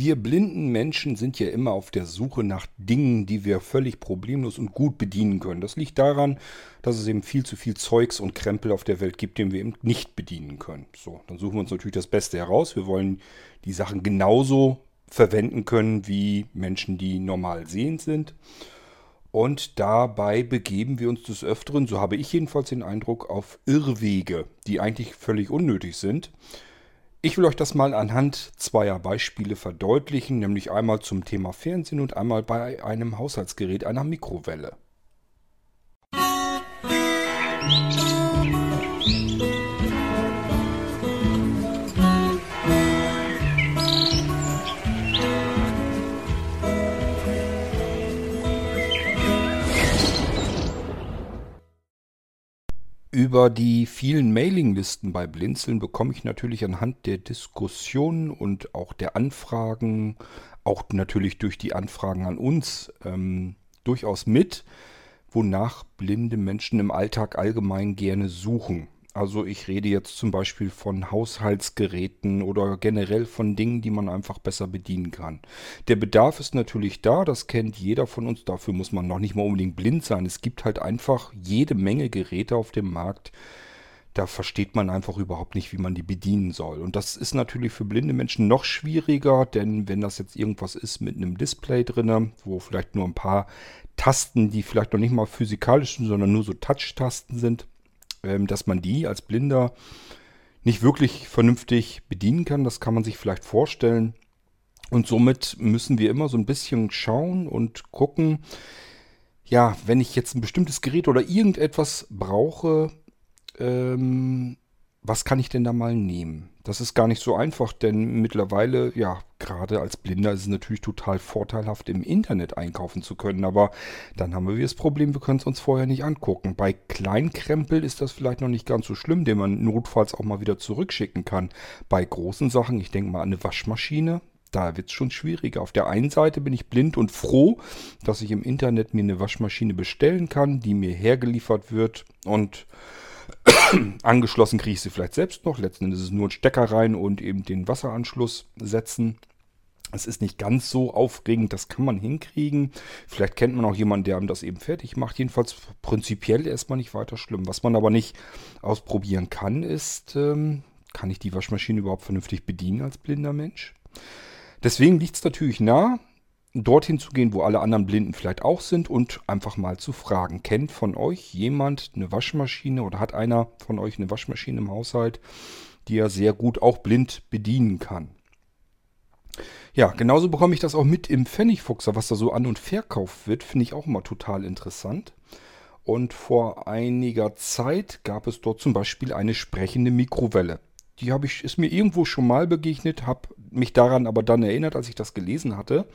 Wir blinden Menschen sind ja immer auf der Suche nach Dingen, die wir völlig problemlos und gut bedienen können. Das liegt daran, dass es eben viel zu viel Zeugs und Krempel auf der Welt gibt, den wir eben nicht bedienen können. So, dann suchen wir uns natürlich das Beste heraus. Wir wollen die Sachen genauso verwenden können wie Menschen, die normal sehend sind. Und dabei begeben wir uns des Öfteren, so habe ich jedenfalls den Eindruck, auf Irrwege, die eigentlich völlig unnötig sind. Ich will euch das mal anhand zweier Beispiele verdeutlichen, nämlich einmal zum Thema Fernsehen und einmal bei einem Haushaltsgerät, einer Mikrowelle. Musik Über die vielen Mailinglisten bei Blinzeln bekomme ich natürlich anhand der Diskussionen und auch der Anfragen, auch natürlich durch die Anfragen an uns, ähm, durchaus mit, wonach blinde Menschen im Alltag allgemein gerne suchen. Also ich rede jetzt zum Beispiel von Haushaltsgeräten oder generell von Dingen, die man einfach besser bedienen kann. Der Bedarf ist natürlich da, das kennt jeder von uns, dafür muss man noch nicht mal unbedingt blind sein. Es gibt halt einfach jede Menge Geräte auf dem Markt, da versteht man einfach überhaupt nicht, wie man die bedienen soll. Und das ist natürlich für blinde Menschen noch schwieriger, denn wenn das jetzt irgendwas ist mit einem Display drin, wo vielleicht nur ein paar Tasten, die vielleicht noch nicht mal physikalisch sind, sondern nur so Touch-Tasten sind, dass man die als Blinder nicht wirklich vernünftig bedienen kann. Das kann man sich vielleicht vorstellen. Und somit müssen wir immer so ein bisschen schauen und gucken, ja, wenn ich jetzt ein bestimmtes Gerät oder irgendetwas brauche, ähm, was kann ich denn da mal nehmen? Das ist gar nicht so einfach, denn mittlerweile, ja, gerade als Blinder ist es natürlich total vorteilhaft, im Internet einkaufen zu können. Aber dann haben wir das Problem, wir können es uns vorher nicht angucken. Bei Kleinkrempel ist das vielleicht noch nicht ganz so schlimm, den man notfalls auch mal wieder zurückschicken kann. Bei großen Sachen, ich denke mal an eine Waschmaschine, da wird es schon schwieriger. Auf der einen Seite bin ich blind und froh, dass ich im Internet mir eine Waschmaschine bestellen kann, die mir hergeliefert wird und Angeschlossen kriege ich sie vielleicht selbst noch. Letzten Endes ist es nur ein Stecker rein und eben den Wasseranschluss setzen. Es ist nicht ganz so aufregend, das kann man hinkriegen. Vielleicht kennt man auch jemanden, der einem das eben fertig macht. Jedenfalls prinzipiell erstmal nicht weiter schlimm. Was man aber nicht ausprobieren kann, ist, ähm, kann ich die Waschmaschine überhaupt vernünftig bedienen als blinder Mensch? Deswegen liegt es natürlich nah, dorthin zu gehen, wo alle anderen Blinden vielleicht auch sind und einfach mal zu fragen. Kennt von euch jemand eine Waschmaschine oder hat einer von euch eine Waschmaschine im Haushalt, die er sehr gut auch blind bedienen kann? Ja, genauso bekomme ich das auch mit im Pfennigfuchser, was da so an und verkauft wird, finde ich auch immer total interessant. Und vor einiger Zeit gab es dort zum Beispiel eine sprechende Mikrowelle. Die habe ich, ist mir irgendwo schon mal begegnet, habe mich daran aber dann erinnert, als ich das gelesen hatte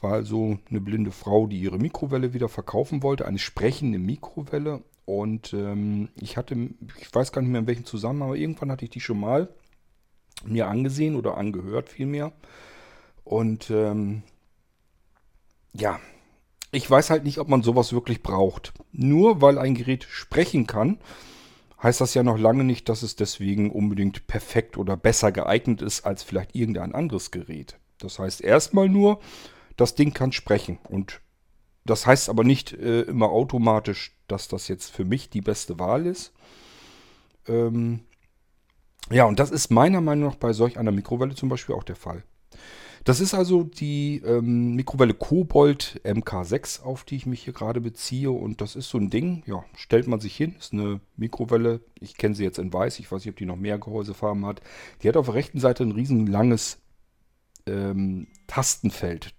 war also eine blinde Frau, die ihre Mikrowelle wieder verkaufen wollte, eine sprechende Mikrowelle. Und ähm, ich hatte, ich weiß gar nicht mehr in welchem Zusammenhang, aber irgendwann hatte ich die schon mal mir angesehen oder angehört vielmehr. Und ähm, ja, ich weiß halt nicht, ob man sowas wirklich braucht. Nur weil ein Gerät sprechen kann, heißt das ja noch lange nicht, dass es deswegen unbedingt perfekt oder besser geeignet ist als vielleicht irgendein anderes Gerät. Das heißt erstmal nur, das Ding kann sprechen. Und das heißt aber nicht äh, immer automatisch, dass das jetzt für mich die beste Wahl ist. Ähm, ja, und das ist meiner Meinung nach bei solch einer Mikrowelle zum Beispiel auch der Fall. Das ist also die ähm, Mikrowelle Kobold MK6, auf die ich mich hier gerade beziehe. Und das ist so ein Ding, ja, stellt man sich hin, ist eine Mikrowelle. Ich kenne sie jetzt in weiß, ich weiß nicht, ob die noch mehr Gehäusefarben hat. Die hat auf der rechten Seite ein riesen langes ähm, Tastenfeld.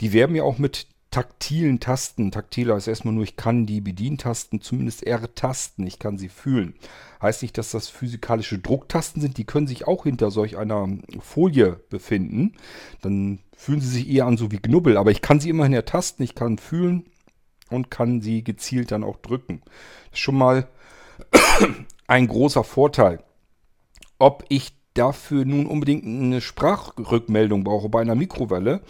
Die werben ja auch mit taktilen Tasten. Taktil heißt erstmal nur, ich kann die Bedientasten zumindest R-Tasten, ich kann sie fühlen. Heißt nicht, dass das physikalische Drucktasten sind, die können sich auch hinter solch einer Folie befinden. Dann fühlen sie sich eher an so wie Knubbel, aber ich kann sie immerhin ertasten, ich kann fühlen und kann sie gezielt dann auch drücken. Das ist schon mal ein großer Vorteil. Ob ich dafür nun unbedingt eine Sprachrückmeldung brauche bei einer Mikrowelle,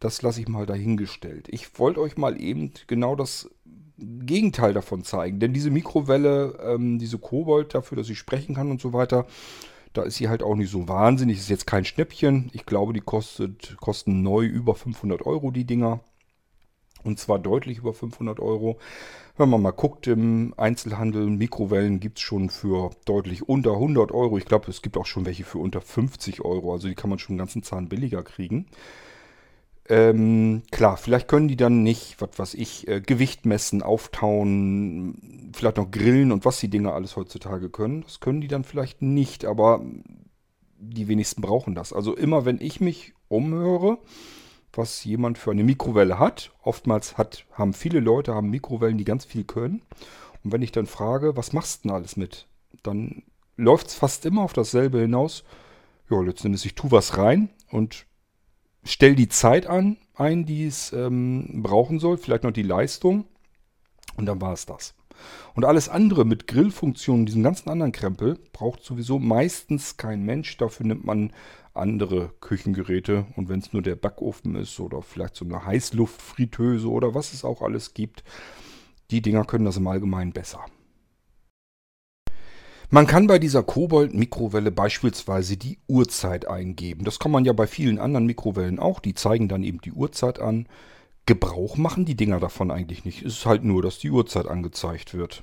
das lasse ich mal dahingestellt. Ich wollte euch mal eben genau das Gegenteil davon zeigen. Denn diese Mikrowelle, ähm, diese Kobold dafür, dass sie sprechen kann und so weiter, Da ist sie halt auch nicht so wahnsinnig. Ist jetzt kein Schnäppchen. Ich glaube, die kostet, kosten neu über 500 Euro, die Dinger. Und zwar deutlich über 500 Euro. Wenn man mal guckt im Einzelhandel, Mikrowellen gibt es schon für deutlich unter 100 Euro. Ich glaube, es gibt auch schon welche für unter 50 Euro. Also die kann man schon einen ganzen Zahn billiger kriegen. Ähm, klar, vielleicht können die dann nicht, was weiß ich, äh, Gewicht messen, auftauen, vielleicht noch grillen und was die Dinger alles heutzutage können. Das können die dann vielleicht nicht, aber die wenigsten brauchen das. Also immer wenn ich mich umhöre, was jemand für eine Mikrowelle hat, oftmals hat, haben viele Leute haben Mikrowellen, die ganz viel können. Und wenn ich dann frage, was machst du denn alles mit? Dann läuft es fast immer auf dasselbe hinaus. Ja, letztendlich, ich tue was rein und stell die Zeit an, ein, die es ähm, brauchen soll, vielleicht noch die Leistung und dann war es das. Und alles andere mit Grillfunktionen, diesen ganzen anderen Krempel, braucht sowieso meistens kein Mensch. Dafür nimmt man andere Küchengeräte und wenn es nur der Backofen ist oder vielleicht so eine Heißluftfritteuse oder was es auch alles gibt, die Dinger können das im Allgemeinen besser. Man kann bei dieser Kobold-Mikrowelle beispielsweise die Uhrzeit eingeben. Das kann man ja bei vielen anderen Mikrowellen auch. Die zeigen dann eben die Uhrzeit an. Gebrauch machen die Dinger davon eigentlich nicht. Es ist halt nur, dass die Uhrzeit angezeigt wird.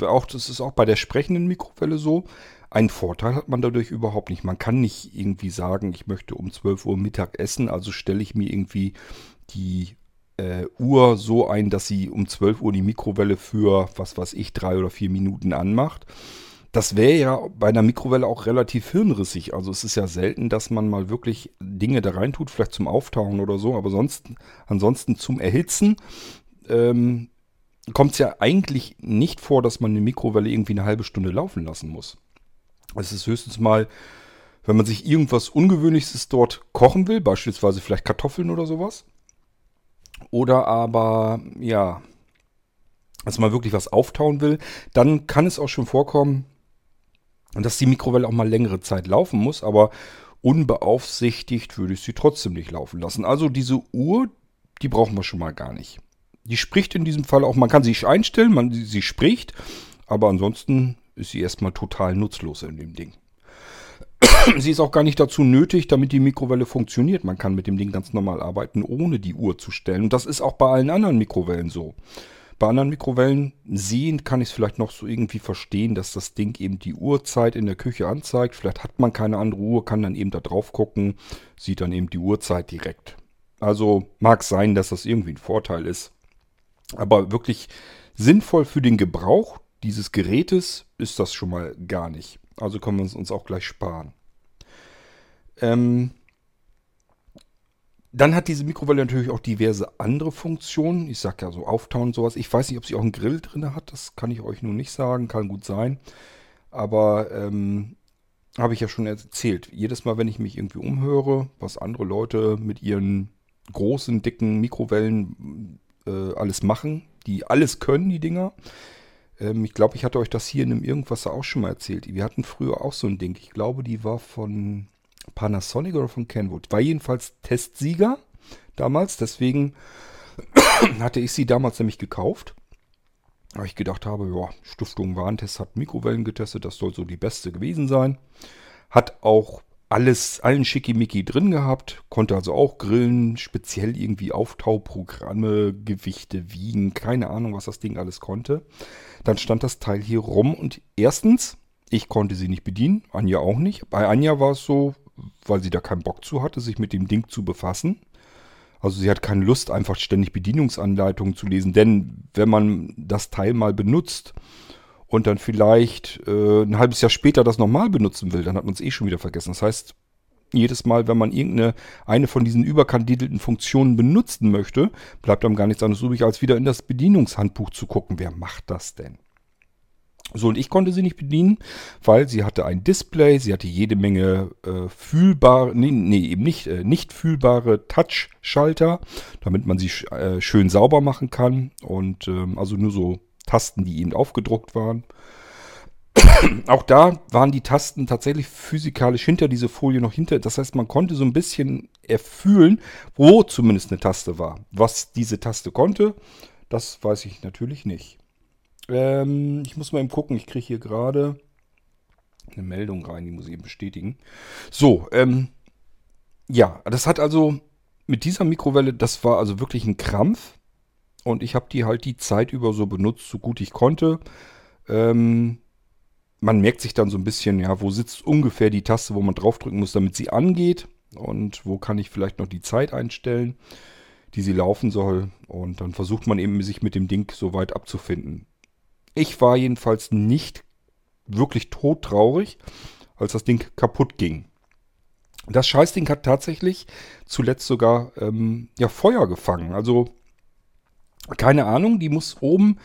Auch, das ist auch bei der sprechenden Mikrowelle so. Einen Vorteil hat man dadurch überhaupt nicht. Man kann nicht irgendwie sagen, ich möchte um 12 Uhr Mittag essen, also stelle ich mir irgendwie die äh, Uhr so ein, dass sie um 12 Uhr die Mikrowelle für, was weiß ich, drei oder vier Minuten anmacht das wäre ja bei einer Mikrowelle auch relativ hirnrissig. Also es ist ja selten, dass man mal wirklich Dinge da rein tut, vielleicht zum Auftauen oder so, aber sonst, ansonsten zum Erhitzen ähm, kommt es ja eigentlich nicht vor, dass man eine Mikrowelle irgendwie eine halbe Stunde laufen lassen muss. Es ist höchstens mal, wenn man sich irgendwas Ungewöhnliches dort kochen will, beispielsweise vielleicht Kartoffeln oder sowas. Oder aber, ja, dass man wirklich was auftauen will, dann kann es auch schon vorkommen, dass die Mikrowelle auch mal längere Zeit laufen muss, aber unbeaufsichtigt würde ich sie trotzdem nicht laufen lassen. Also diese Uhr, die brauchen wir schon mal gar nicht. Die spricht in diesem Fall auch, man kann sie einstellen, man, sie spricht, aber ansonsten ist sie erstmal total nutzlos in dem Ding. sie ist auch gar nicht dazu nötig, damit die Mikrowelle funktioniert. Man kann mit dem Ding ganz normal arbeiten, ohne die Uhr zu stellen. Und das ist auch bei allen anderen Mikrowellen so. Bei anderen Mikrowellen sehen kann ich es vielleicht noch so irgendwie verstehen, dass das Ding eben die Uhrzeit in der Küche anzeigt. Vielleicht hat man keine andere Uhr, kann dann eben da drauf gucken, sieht dann eben die Uhrzeit direkt. Also mag sein, dass das irgendwie ein Vorteil ist. Aber wirklich sinnvoll für den Gebrauch dieses Gerätes ist das schon mal gar nicht. Also können wir es uns auch gleich sparen. Ähm, dann hat diese Mikrowelle natürlich auch diverse andere Funktionen. Ich sag ja so Auftauen und sowas. Ich weiß nicht, ob sie auch einen Grill drin hat. Das kann ich euch nun nicht sagen. Kann gut sein. Aber ähm, habe ich ja schon erzählt. Jedes Mal, wenn ich mich irgendwie umhöre, was andere Leute mit ihren großen, dicken Mikrowellen äh, alles machen, die alles können, die Dinger. Ähm, ich glaube, ich hatte euch das hier in einem Irgendwas auch schon mal erzählt. Wir hatten früher auch so ein Ding. Ich glaube, die war von Panasonic oder von Kenwood. War jedenfalls Testsieger damals, deswegen hatte ich sie damals nämlich gekauft. Weil ich gedacht habe, ja, Stiftung Warentest hat Mikrowellen getestet, das soll so die beste gewesen sein. Hat auch alles, allen Schickimicki drin gehabt, konnte also auch grillen, speziell irgendwie Auftauprogramme, Gewichte, Wiegen, keine Ahnung, was das Ding alles konnte. Dann stand das Teil hier rum und erstens, ich konnte sie nicht bedienen, Anja auch nicht. Bei Anja war es so, weil sie da keinen Bock zu hatte, sich mit dem Ding zu befassen. Also sie hat keine Lust, einfach ständig Bedienungsanleitungen zu lesen. Denn wenn man das Teil mal benutzt und dann vielleicht äh, ein halbes Jahr später das nochmal benutzen will, dann hat man es eh schon wieder vergessen. Das heißt, jedes Mal, wenn man irgendeine eine von diesen überkandidelten Funktionen benutzen möchte, bleibt einem gar nichts anderes übrig, als wieder in das Bedienungshandbuch zu gucken. Wer macht das denn? So, und ich konnte sie nicht bedienen, weil sie hatte ein Display, sie hatte jede Menge äh, fühlbare, nee, nee, eben nicht, äh, nicht fühlbare Touch-Schalter, damit man sie äh, schön sauber machen kann. Und ähm, also nur so Tasten, die eben aufgedruckt waren. Auch da waren die Tasten tatsächlich physikalisch hinter diese Folie noch hinter. Das heißt, man konnte so ein bisschen erfühlen, wo zumindest eine Taste war. Was diese Taste konnte, das weiß ich natürlich nicht. Ähm, ich muss mal eben gucken, ich kriege hier gerade eine Meldung rein, die muss ich eben bestätigen. So, ähm, ja, das hat also mit dieser Mikrowelle, das war also wirklich ein Krampf. Und ich habe die halt die Zeit über so benutzt, so gut ich konnte. Ähm, man merkt sich dann so ein bisschen, ja, wo sitzt ungefähr die Taste, wo man draufdrücken muss, damit sie angeht. Und wo kann ich vielleicht noch die Zeit einstellen, die sie laufen soll. Und dann versucht man eben, sich mit dem Ding so weit abzufinden. Ich war jedenfalls nicht wirklich todtraurig, als das Ding kaputt ging. Das Scheißding hat tatsächlich zuletzt sogar ähm, ja, Feuer gefangen. Also keine Ahnung, die muss oben,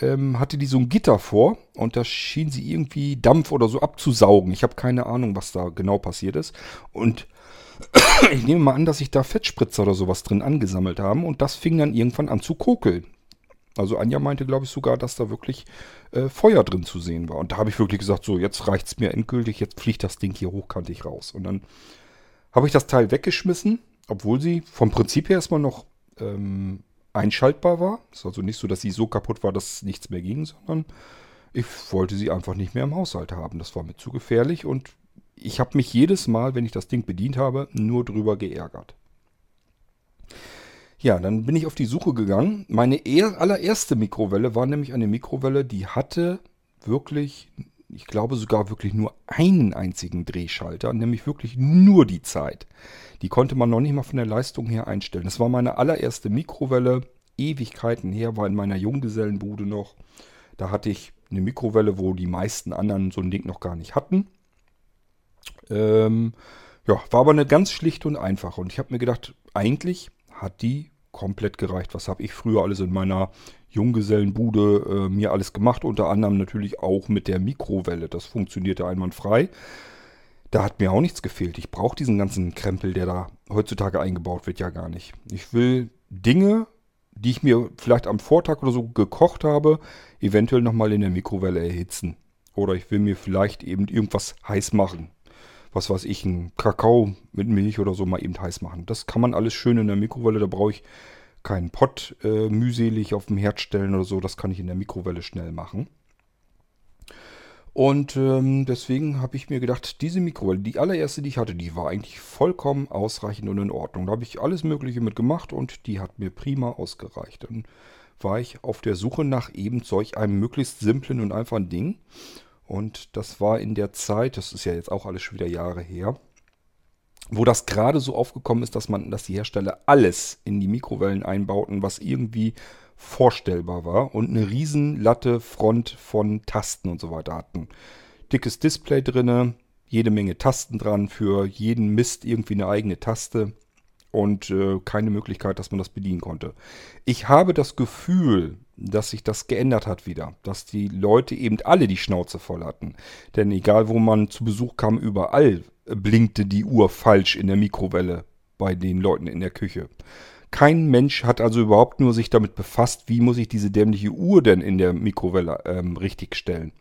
ähm, hatte die so ein Gitter vor und da schien sie irgendwie Dampf oder so abzusaugen. Ich habe keine Ahnung, was da genau passiert ist. Und ich nehme mal an, dass sich da Fettspritzer oder sowas drin angesammelt haben und das fing dann irgendwann an zu kokeln. Also Anja meinte, glaube ich, sogar, dass da wirklich äh, Feuer drin zu sehen war. Und da habe ich wirklich gesagt, so, jetzt reicht es mir endgültig, jetzt fliegt das Ding hier hochkantig raus. Und dann habe ich das Teil weggeschmissen, obwohl sie vom Prinzip her erstmal noch ähm, einschaltbar war. Ist also nicht so, dass sie so kaputt war, dass nichts mehr ging, sondern ich wollte sie einfach nicht mehr im Haushalt haben. Das war mir zu gefährlich und ich habe mich jedes Mal, wenn ich das Ding bedient habe, nur drüber geärgert. Ja, dann bin ich auf die Suche gegangen. Meine allererste Mikrowelle war nämlich eine Mikrowelle, die hatte wirklich ich glaube sogar wirklich nur einen einzigen Drehschalter, nämlich wirklich nur die Zeit. Die konnte man noch nicht mal von der Leistung her einstellen. Das war meine allererste Mikrowelle, Ewigkeiten her, war in meiner Junggesellenbude noch. Da hatte ich eine Mikrowelle, wo die meisten anderen so ein Ding noch gar nicht hatten. Ähm, ja, war aber eine ganz schlichte und einfache. Und ich habe mir gedacht, eigentlich hat die komplett gereicht. Was habe ich früher alles in meiner Junggesellenbude äh, mir alles gemacht, unter anderem natürlich auch mit der Mikrowelle. Das funktionierte einwandfrei. Da hat mir auch nichts gefehlt. Ich brauche diesen ganzen Krempel, der da heutzutage eingebaut wird, ja gar nicht. Ich will Dinge, die ich mir vielleicht am Vortag oder so gekocht habe, eventuell nochmal in der Mikrowelle erhitzen. Oder ich will mir vielleicht eben irgendwas heiß machen. Was weiß ich, einen Kakao mit Milch oder so mal eben heiß machen. Das kann man alles schön in der Mikrowelle. Da brauche ich keinen Pott äh, mühselig auf dem Herd stellen oder so. Das kann ich in der Mikrowelle schnell machen. Und ähm, deswegen habe ich mir gedacht, diese Mikrowelle, die allererste, die ich hatte, die war eigentlich vollkommen ausreichend und in Ordnung. Da habe ich alles Mögliche mit gemacht und die hat mir prima ausgereicht. Dann war ich auf der Suche nach eben solch einem möglichst simplen und einfachen Ding. Und das war in der Zeit, das ist ja jetzt auch alles schon wieder Jahre her, wo das gerade so aufgekommen ist, dass man, dass die Hersteller alles in die Mikrowellen einbauten, was irgendwie vorstellbar war und eine riesen Latte Front von Tasten und so weiter hatten. Dickes Display drinne, jede Menge Tasten dran, für jeden Mist irgendwie eine eigene Taste und äh, keine Möglichkeit, dass man das bedienen konnte. Ich habe das Gefühl, dass sich das geändert hat wieder, dass die Leute eben alle die Schnauze voll hatten. Denn egal, wo man zu Besuch kam, überall blinkte die Uhr falsch in der Mikrowelle bei den Leuten in der Küche. Kein Mensch hat also überhaupt nur sich damit befasst, wie muss ich diese dämliche Uhr denn in der Mikrowelle ähm, richtig stellen.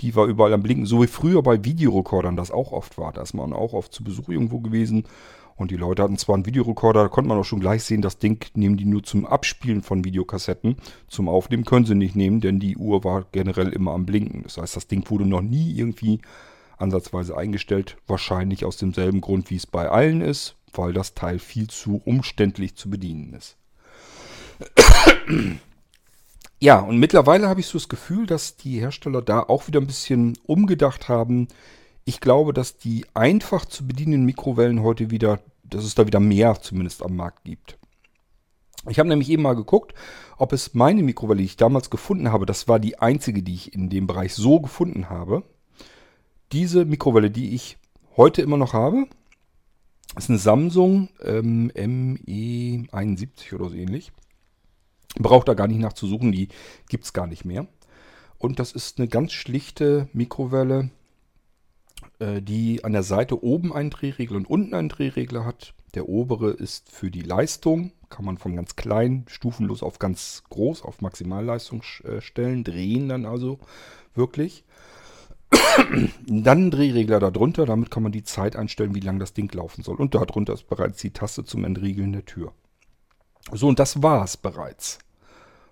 Die war überall am Blinken, so wie früher bei Videorekordern das auch oft war. Da ist man auch oft zu Besuch irgendwo gewesen und die Leute hatten zwar einen Videorekorder, da konnte man auch schon gleich sehen, das Ding nehmen die nur zum Abspielen von Videokassetten. Zum Aufnehmen können sie nicht nehmen, denn die Uhr war generell immer am Blinken. Das heißt, das Ding wurde noch nie irgendwie ansatzweise eingestellt. Wahrscheinlich aus demselben Grund, wie es bei allen ist, weil das Teil viel zu umständlich zu bedienen ist. Ja, und mittlerweile habe ich so das Gefühl, dass die Hersteller da auch wieder ein bisschen umgedacht haben. Ich glaube, dass die einfach zu bedienenden Mikrowellen heute wieder, dass es da wieder mehr zumindest am Markt gibt. Ich habe nämlich eben mal geguckt, ob es meine Mikrowelle, die ich damals gefunden habe, das war die einzige, die ich in dem Bereich so gefunden habe diese Mikrowelle, die ich heute immer noch habe, ist eine Samsung ähm, ME71 oder so ähnlich. Braucht da gar nicht nachzusuchen, die gibt es gar nicht mehr. Und das ist eine ganz schlichte Mikrowelle, die an der Seite oben einen Drehregler und unten einen Drehregler hat. Der obere ist für die Leistung, kann man von ganz klein, stufenlos auf ganz groß, auf Maximalleistung äh, stellen, drehen dann also wirklich. Dann ein Drehregler darunter, damit kann man die Zeit einstellen, wie lange das Ding laufen soll. Und darunter ist bereits die Taste zum Entriegeln der Tür. So, und das war es bereits.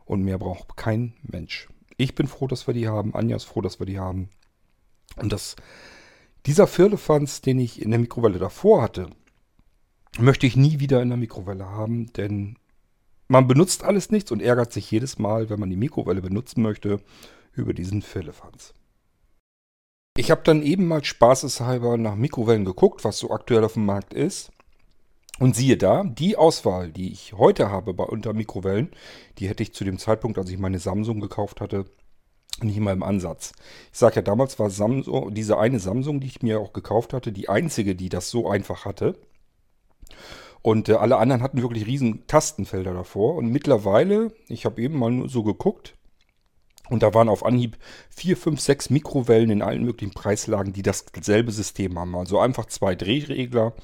Und mehr braucht kein Mensch. Ich bin froh, dass wir die haben. Anja ist froh, dass wir die haben. Und das Dieser Firlefanz, den ich in der Mikrowelle davor hatte, möchte ich nie wieder in der Mikrowelle haben, denn man benutzt alles nichts und ärgert sich jedes Mal, wenn man die Mikrowelle benutzen möchte, über diesen Firlefanz. Ich habe dann eben mal spaßeshalber nach Mikrowellen geguckt, was so aktuell auf dem Markt ist. Und siehe da, die Auswahl, die ich heute habe bei unter Mikrowellen, die hätte ich zu dem Zeitpunkt, als ich meine Samsung gekauft hatte, nicht mal im Ansatz. Ich sage ja, damals war Samsung, diese eine Samsung, die ich mir auch gekauft hatte, die einzige, die das so einfach hatte. Und äh, alle anderen hatten wirklich riesen Tastenfelder davor. Und mittlerweile, ich habe eben mal nur so geguckt, und da waren auf Anhieb 4, 5, 6 Mikrowellen in allen möglichen Preislagen, die dasselbe System haben. Also einfach zwei Drehregler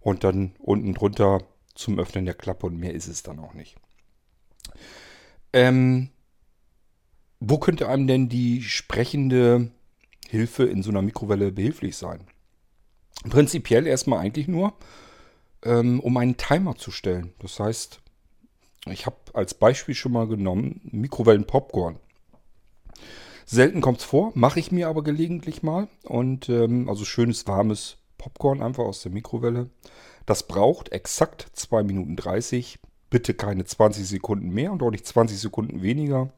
und dann unten drunter zum Öffnen der Klappe und mehr ist es dann auch nicht. Ähm, wo könnte einem denn die sprechende Hilfe in so einer Mikrowelle behilflich sein? Prinzipiell erstmal eigentlich nur, ähm, um einen Timer zu stellen. Das heißt, ich habe als Beispiel schon mal genommen Mikrowellen-Popcorn. Selten kommt es vor, mache ich mir aber gelegentlich mal. Und ähm, also schönes warmes Popcorn einfach aus der Mikrowelle. Das braucht exakt 2 Minuten 30. Bitte keine 20 Sekunden mehr und auch nicht 20 Sekunden weniger.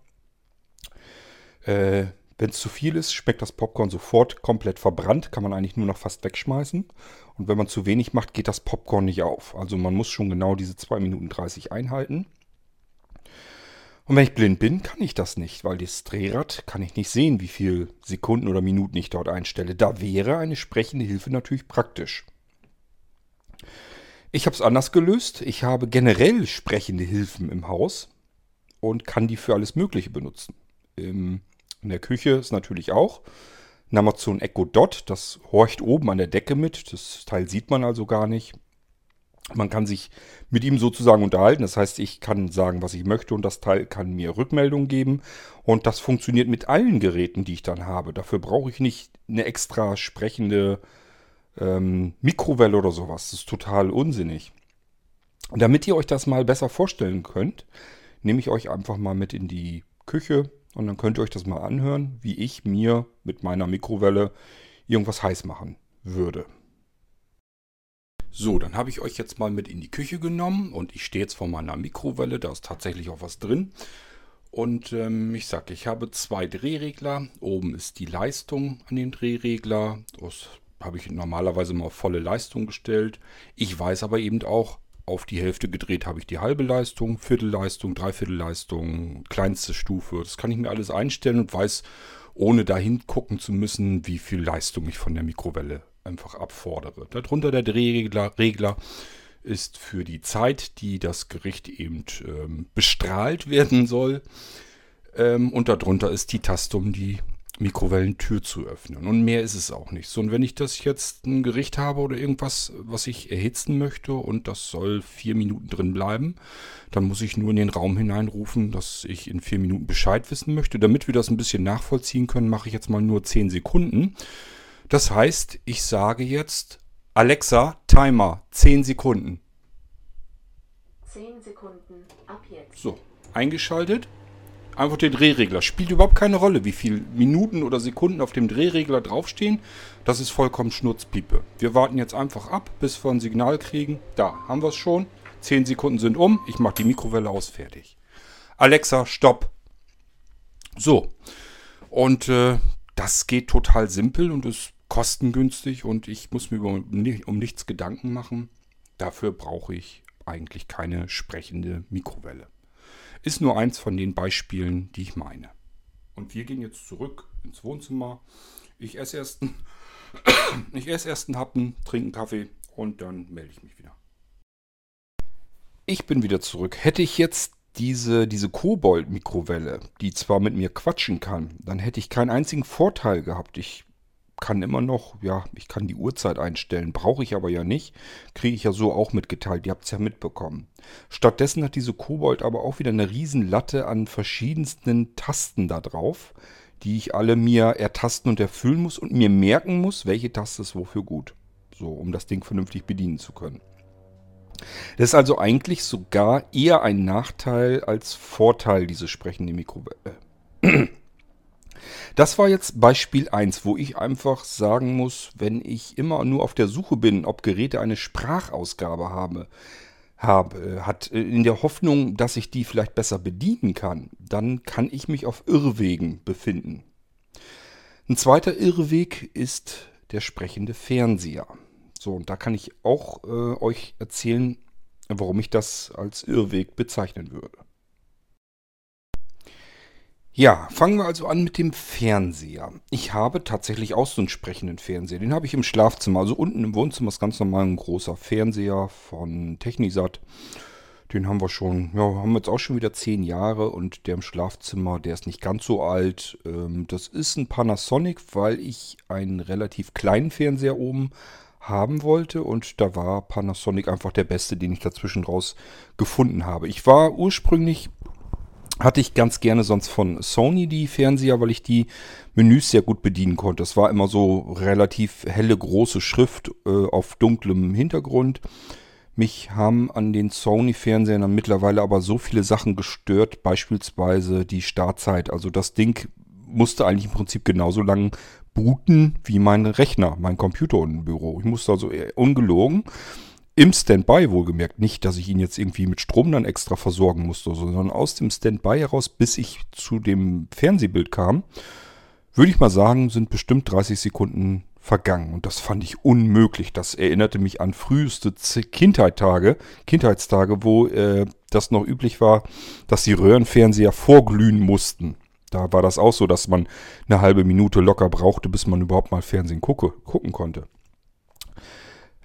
Äh, Wenn es zu viel ist, schmeckt das Popcorn sofort komplett verbrannt. Kann man eigentlich nur noch fast wegschmeißen. Und wenn man zu wenig macht, geht das Popcorn nicht auf. Also man muss schon genau diese 2 Minuten 30 einhalten. Und wenn ich blind bin, kann ich das nicht, weil das Drehrad kann ich nicht sehen, wie viele Sekunden oder Minuten ich dort einstelle. Da wäre eine sprechende Hilfe natürlich praktisch. Ich habe es anders gelöst. Ich habe generell sprechende Hilfen im Haus und kann die für alles Mögliche benutzen. In der Küche ist natürlich auch ein Amazon Echo Dot. Das horcht oben an der Decke mit. Das Teil sieht man also gar nicht. Man kann sich mit ihm sozusagen unterhalten. Das heißt, ich kann sagen, was ich möchte und das Teil kann mir Rückmeldung geben. Und das funktioniert mit allen Geräten, die ich dann habe. Dafür brauche ich nicht eine extra sprechende ähm, Mikrowelle oder sowas. Das ist total unsinnig. Damit ihr euch das mal besser vorstellen könnt, nehme ich euch einfach mal mit in die Küche und dann könnt ihr euch das mal anhören, wie ich mir mit meiner Mikrowelle irgendwas heiß machen würde. So, dann habe ich euch jetzt mal mit in die Küche genommen und ich stehe jetzt vor meiner Mikrowelle, da ist tatsächlich auch was drin. Und ähm, ich sage, ich habe zwei Drehregler. Oben ist die Leistung an den Drehregler. Das habe ich normalerweise mal auf volle Leistung gestellt. Ich weiß aber eben auch, auf die Hälfte gedreht habe ich die halbe Leistung, Viertelleistung, Dreiviertelleistung, kleinste Stufe. Das kann ich mir alles einstellen und weiß, ohne dahin gucken zu müssen, wie viel Leistung ich von der Mikrowelle einfach abfordere. Darunter der Drehregler Regler ist für die Zeit, die das Gericht eben ähm, bestrahlt werden soll. Ähm, und darunter ist die Taste, um die Mikrowellentür zu öffnen. Und mehr ist es auch nicht. So, und wenn ich das jetzt ein Gericht habe oder irgendwas, was ich erhitzen möchte und das soll vier Minuten drin bleiben, dann muss ich nur in den Raum hineinrufen, dass ich in vier Minuten Bescheid wissen möchte. Damit wir das ein bisschen nachvollziehen können, mache ich jetzt mal nur zehn Sekunden. Das heißt, ich sage jetzt, Alexa, Timer, 10 Sekunden. 10 Sekunden ab jetzt. So, eingeschaltet. Einfach den Drehregler. Spielt überhaupt keine Rolle, wie viele Minuten oder Sekunden auf dem Drehregler draufstehen. Das ist vollkommen Schnurzpiepe. Wir warten jetzt einfach ab, bis wir ein Signal kriegen. Da haben wir es schon. 10 Sekunden sind um. Ich mache die Mikrowelle aus, fertig. Alexa, stopp. So. Und äh, das geht total simpel und ist kostengünstig und ich muss mir um nichts Gedanken machen. Dafür brauche ich eigentlich keine sprechende Mikrowelle. Ist nur eins von den Beispielen, die ich meine. Und wir gehen jetzt zurück ins Wohnzimmer. Ich esse erst einen, ich esse erst einen Happen, trinke einen Kaffee und dann melde ich mich wieder. Ich bin wieder zurück. Hätte ich jetzt diese, diese Kobold-Mikrowelle, die zwar mit mir quatschen kann, dann hätte ich keinen einzigen Vorteil gehabt. Ich kann immer noch, ja, ich kann die Uhrzeit einstellen, brauche ich aber ja nicht. Kriege ich ja so auch mitgeteilt, ihr habt es ja mitbekommen. Stattdessen hat diese Kobold aber auch wieder eine riesen Latte an verschiedensten Tasten da drauf, die ich alle mir ertasten und erfüllen muss und mir merken muss, welche Taste ist wofür gut. So, um das Ding vernünftig bedienen zu können. Das ist also eigentlich sogar eher ein Nachteil als Vorteil, diese sprechende Mikrowelle. Das war jetzt Beispiel 1, wo ich einfach sagen muss, wenn ich immer nur auf der Suche bin, ob Geräte eine Sprachausgabe habe, habe, hat äh, in der Hoffnung, dass ich die vielleicht besser bedienen kann, dann kann ich mich auf Irrwegen befinden. Ein zweiter Irrweg ist der sprechende Fernseher. So, und da kann ich auch äh, euch erzählen, warum ich das als Irrweg bezeichnen würde. Ja, fangen wir also an mit dem Fernseher. Ich habe tatsächlich auch so einen sprechenden Fernseher. Den habe ich im Schlafzimmer. Also unten im Wohnzimmer ist ganz normal ein großer Fernseher von Technisat. Den haben wir schon, ja, haben wir jetzt auch schon wieder zehn Jahre und der im Schlafzimmer, der ist nicht ganz so alt. Ähm, das ist ein Panasonic, weil ich einen relativ kleinen Fernseher oben haben wollte und da war Panasonic einfach der beste, den ich dazwischen raus gefunden habe. Ich war ursprünglich hatte ich ganz gerne sonst von Sony die Fernseher, weil ich die Menüs sehr gut bedienen konnte. Es war immer so relativ helle, große Schrift äh, auf dunklem Hintergrund. Mich haben an den Sony-Fernsehern dann mittlerweile aber so viele Sachen gestört, beispielsweise die Startzeit. Also das Ding musste eigentlich im Prinzip genauso lang booten wie mein Rechner, mein Computer im Büro. Ich musste also ungelogen im Standby wohlgemerkt. Nicht, dass ich ihn jetzt irgendwie mit Strom dann extra versorgen musste, sondern aus dem Standby heraus, bis ich zu dem Fernsehbild kam, würde ich mal sagen, sind bestimmt 30 Sekunden vergangen. Und das fand ich unmöglich. Das erinnerte mich an früheste Kindheitstage, Kindheitstage, wo äh, das noch üblich war, dass die Röhrenfernseher vorglühen mussten. Da war das auch so, dass man eine halbe Minute locker brauchte, bis man überhaupt mal Fernsehen gucke, gucken konnte.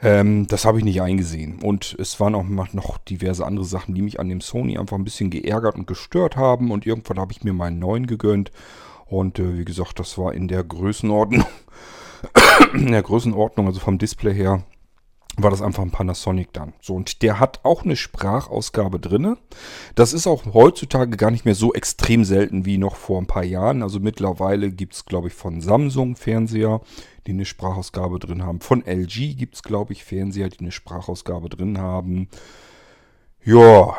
Ähm, das habe ich nicht eingesehen. Und es waren auch noch diverse andere Sachen, die mich an dem Sony einfach ein bisschen geärgert und gestört haben. Und irgendwann habe ich mir meinen neuen gegönnt. Und äh, wie gesagt, das war in der Größenordnung, in der Größenordnung, also vom Display her, war das einfach ein Panasonic dann. So, und der hat auch eine Sprachausgabe drinne. Das ist auch heutzutage gar nicht mehr so extrem selten wie noch vor ein paar Jahren. Also mittlerweile gibt es, glaube ich, von Samsung Fernseher, die eine Sprachausgabe drin haben. Von LG gibt es, glaube ich, Fernseher, die eine Sprachausgabe drin haben. Ja,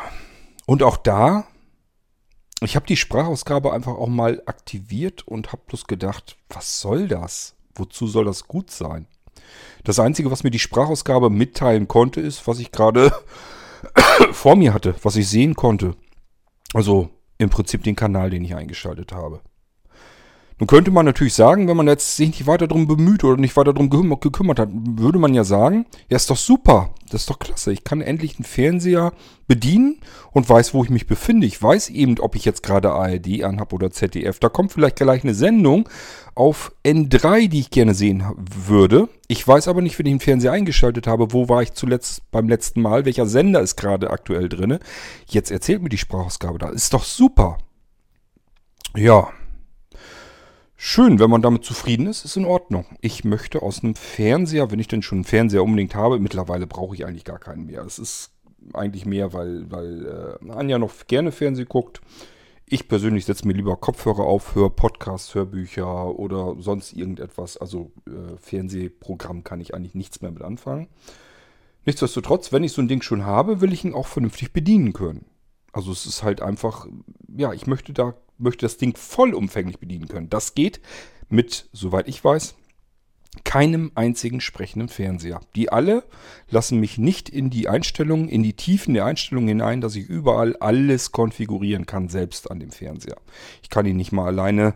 und auch da, ich habe die Sprachausgabe einfach auch mal aktiviert und habe bloß gedacht, was soll das? Wozu soll das gut sein? Das Einzige, was mir die Sprachausgabe mitteilen konnte, ist, was ich gerade vor mir hatte, was ich sehen konnte. Also im Prinzip den Kanal, den ich eingeschaltet habe. Nun könnte man natürlich sagen, wenn man jetzt sich nicht weiter darum bemüht oder nicht weiter darum gekümmert hat, würde man ja sagen, ja, ist doch super, das ist doch klasse. Ich kann endlich einen Fernseher bedienen und weiß, wo ich mich befinde. Ich weiß eben, ob ich jetzt gerade ARD anhab oder ZDF. Da kommt vielleicht gleich eine Sendung auf N3, die ich gerne sehen würde. Ich weiß aber nicht, wenn ich den Fernseher eingeschaltet habe, wo war ich zuletzt beim letzten Mal, welcher Sender ist gerade aktuell drin. Jetzt erzählt mir die Sprachausgabe da. Ist doch super. Ja, Schön, wenn man damit zufrieden ist, ist in Ordnung. Ich möchte aus einem Fernseher, wenn ich denn schon einen Fernseher unbedingt habe, mittlerweile brauche ich eigentlich gar keinen mehr. Es ist eigentlich mehr, weil, weil äh, Anja noch gerne Fernsehen guckt. Ich persönlich setze mir lieber Kopfhörer auf, höre Podcasts, Hörbücher oder sonst irgendetwas. Also äh, Fernsehprogramm kann ich eigentlich nichts mehr mit anfangen. Nichtsdestotrotz, wenn ich so ein Ding schon habe, will ich ihn auch vernünftig bedienen können. Also es ist halt einfach, ja, ich möchte da möchte das Ding vollumfänglich bedienen können. Das geht mit, soweit ich weiß, keinem einzigen sprechenden Fernseher. Die alle lassen mich nicht in die Einstellungen, in die Tiefen der Einstellungen hinein, dass ich überall alles konfigurieren kann, selbst an dem Fernseher. Ich kann ihn nicht mal alleine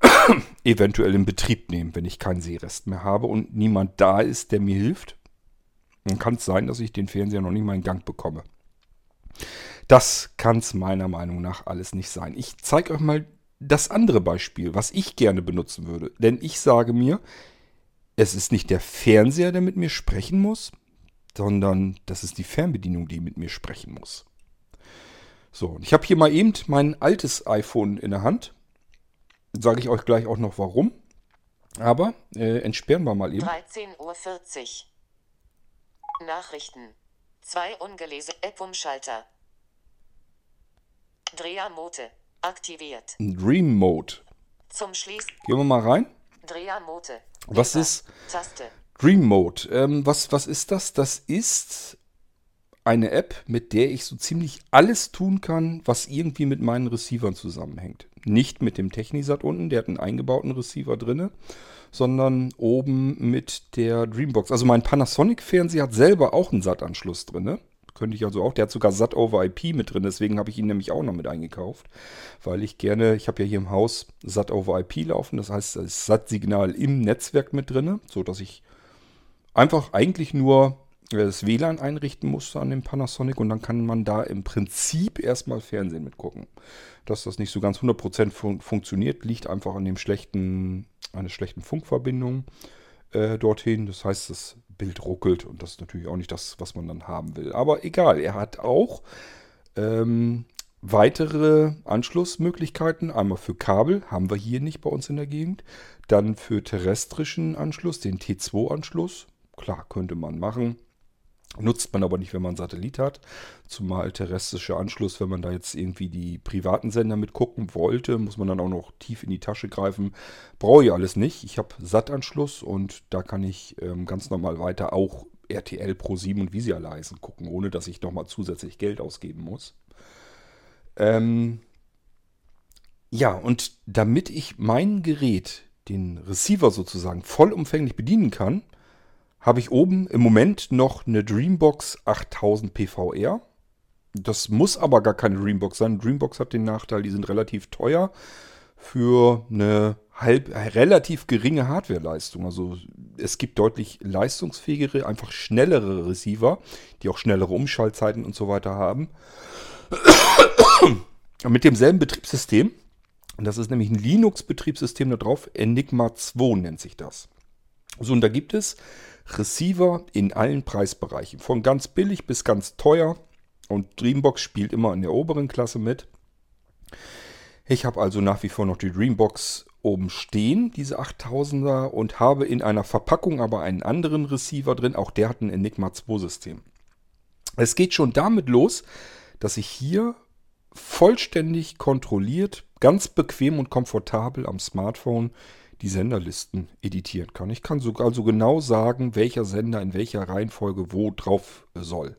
eventuell in Betrieb nehmen, wenn ich keinen Sehrest mehr habe und niemand da ist, der mir hilft. Dann kann es sein, dass ich den Fernseher noch nicht mal in Gang bekomme. Das kann es meiner Meinung nach alles nicht sein. Ich zeige euch mal das andere Beispiel, was ich gerne benutzen würde. Denn ich sage mir, es ist nicht der Fernseher, der mit mir sprechen muss, sondern das ist die Fernbedienung, die mit mir sprechen muss. So, ich habe hier mal eben mein altes iPhone in der Hand. Sage ich euch gleich auch noch warum. Aber äh, entsperren wir mal eben. 13.40 Uhr. Nachrichten. Zwei ungelesene App-Umschalter. Drehermote. Aktiviert. Dream Mode. Zum Schließen. Gehen wir mal rein. Drehermote. Was ist Taste. Dream Mode? Ähm, was, was ist das? Das ist eine App, mit der ich so ziemlich alles tun kann, was irgendwie mit meinen Receivern zusammenhängt. nicht mit dem Technisat unten, der hat einen eingebauten Receiver drinne, sondern oben mit der Dreambox. Also mein Panasonic-Fernseher hat selber auch einen SAT-Anschluss drinne. Könnte ich also auch. Der hat sogar SAT over IP mit drin, deswegen habe ich ihn nämlich auch noch mit eingekauft. Weil ich gerne, ich habe ja hier im Haus SAT over IP laufen, das heißt, das SAT-Signal im Netzwerk mit drin, sodass ich einfach eigentlich nur das WLAN einrichten musste an dem Panasonic und dann kann man da im Prinzip erstmal Fernsehen mitgucken. Dass das nicht so ganz 100% fun funktioniert, liegt einfach an dem schlechten, einer schlechten Funkverbindung äh, dorthin. Das heißt, das Bild ruckelt und das ist natürlich auch nicht das, was man dann haben will. Aber egal, er hat auch ähm, weitere Anschlussmöglichkeiten. Einmal für Kabel, haben wir hier nicht bei uns in der Gegend. Dann für terrestrischen Anschluss, den T2-Anschluss. Klar, könnte man machen. Nutzt man aber nicht, wenn man einen Satellit hat. Zumal terrestrischer Anschluss, wenn man da jetzt irgendwie die privaten Sender mitgucken wollte, muss man dann auch noch tief in die Tasche greifen. Brauche ich alles nicht. Ich habe SAT-Anschluss und da kann ich ähm, ganz normal weiter auch RTL Pro 7 und Visualizen gucken, ohne dass ich nochmal zusätzlich Geld ausgeben muss. Ähm ja, und damit ich mein Gerät, den Receiver sozusagen, vollumfänglich bedienen kann, habe ich oben im Moment noch eine Dreambox 8000 PVR. Das muss aber gar keine Dreambox sein. Dreambox hat den Nachteil, die sind relativ teuer für eine halb, relativ geringe Hardwareleistung. Also es gibt deutlich leistungsfähigere, einfach schnellere Receiver, die auch schnellere Umschaltzeiten und so weiter haben. Mit demselben Betriebssystem. Das ist nämlich ein Linux-Betriebssystem da drauf. Enigma 2 nennt sich das. So, und da gibt es Receiver in allen Preisbereichen. Von ganz billig bis ganz teuer. Und Dreambox spielt immer in der oberen Klasse mit. Ich habe also nach wie vor noch die Dreambox oben stehen, diese 8000er, und habe in einer Verpackung aber einen anderen Receiver drin. Auch der hat ein Enigma 2 System. Es geht schon damit los, dass ich hier vollständig kontrolliert, ganz bequem und komfortabel am Smartphone die Senderlisten editieren kann. Ich kann sogar also genau sagen, welcher Sender in welcher Reihenfolge wo drauf soll.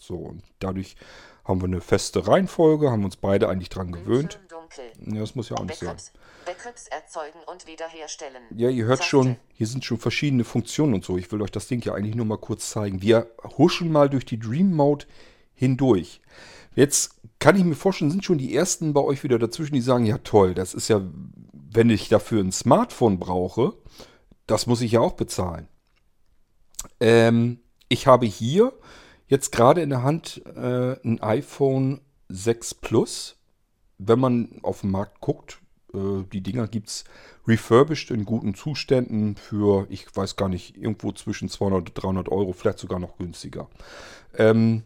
So, und dadurch haben wir eine feste Reihenfolge, haben uns beide eigentlich dran gewöhnt. Ja, das muss ja auch nicht sein. Backups erzeugen und wiederherstellen. Ja, ihr hört Taste. schon, hier sind schon verschiedene Funktionen und so. Ich will euch das Ding ja eigentlich nur mal kurz zeigen. Wir huschen mal durch die Dream Mode hindurch. Jetzt kann ich mir vorstellen, sind schon die ersten bei euch wieder dazwischen, die sagen, ja toll, das ist ja, wenn ich dafür ein Smartphone brauche, das muss ich ja auch bezahlen. Ähm, ich habe hier jetzt gerade in der Hand äh, ein iPhone 6 Plus. Wenn man auf den Markt guckt, äh, die Dinger gibt es refurbished in guten Zuständen für, ich weiß gar nicht, irgendwo zwischen 200 und 300 Euro, vielleicht sogar noch günstiger. Ähm,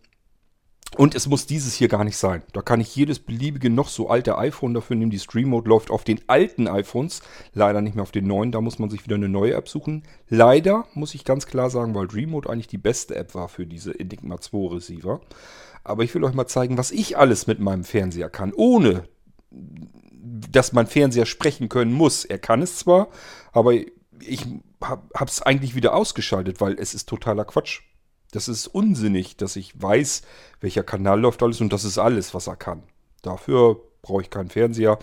und es muss dieses hier gar nicht sein. Da kann ich jedes beliebige noch so alte iPhone dafür nehmen. Die Stream Mode läuft auf den alten iPhones, leider nicht mehr auf den neuen. Da muss man sich wieder eine neue App suchen. Leider muss ich ganz klar sagen, weil Dream Mode eigentlich die beste App war für diese Enigma 2 Receiver. Aber ich will euch mal zeigen, was ich alles mit meinem Fernseher kann, ohne dass mein Fernseher sprechen können muss. Er kann es zwar, aber ich habe es eigentlich wieder ausgeschaltet, weil es ist totaler Quatsch. Das ist unsinnig, dass ich weiß, welcher Kanal läuft alles und das ist alles, was er kann. Dafür brauche ich keinen Fernseher.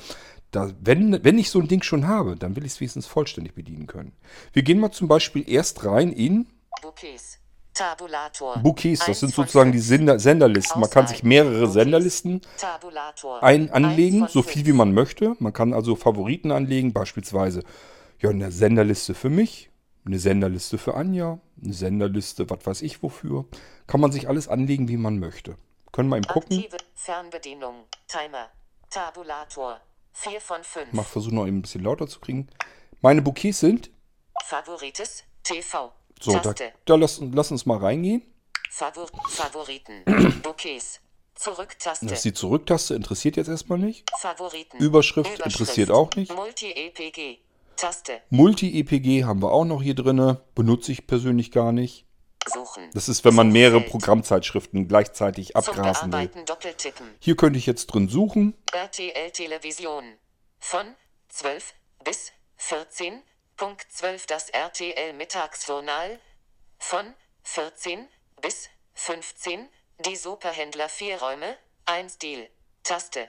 Da, wenn, wenn ich so ein Ding schon habe, dann will ich es wenigstens vollständig bedienen können. Wir gehen mal zum Beispiel erst rein in Bouquets. Tabulator. Bouquets. Das Eins sind sozusagen die. Sender, Senderlisten. Man kann sich mehrere Bouquets. Senderlisten Tabulator. ein anlegen, so viel wie man möchte. Man kann also Favoriten anlegen, beispielsweise ja, eine Senderliste für mich, eine Senderliste für Anja, eine Senderliste, was weiß ich wofür. Kann man sich alles anlegen, wie man möchte. Können wir eben gucken. Aktive Fernbedienung. Timer. Tabulator. 4 von 5. Mal versuchen noch eben ein bisschen lauter zu kriegen. Meine Bouquets sind, Favorites. TV. so, da, Taste. da lass, lass uns mal reingehen. Favor Favoriten. Bouquets. Zurücktaste. Das ist die Zurücktaste, interessiert jetzt erstmal nicht. Favoriten. Überschrift interessiert auch nicht. Multi-EPG. Taste. Multi-EPG haben wir auch noch hier drin. Benutze ich persönlich gar nicht. Suchen. Das ist, wenn man mehrere. Programmzeitschriften gleichzeitig abgrasen will. Hier könnte ich jetzt drin suchen. RTL Television. Von 12 bis 14.12 das RTL Mittagsjournal. Von 14 bis 15 die Superhändler vier Räume, 1 Deal. Taste.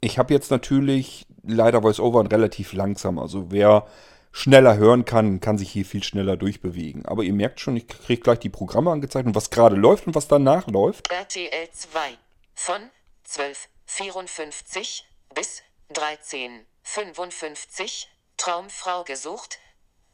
Ich habe jetzt natürlich leider VoiceOver relativ langsam. Also wer schneller hören kann, kann sich hier viel schneller durchbewegen. Aber ihr merkt schon, ich kriege gleich die Programme angezeigt und was gerade läuft und was danach läuft. RTL 2 von 12.54 bis 13.55 Traumfrau gesucht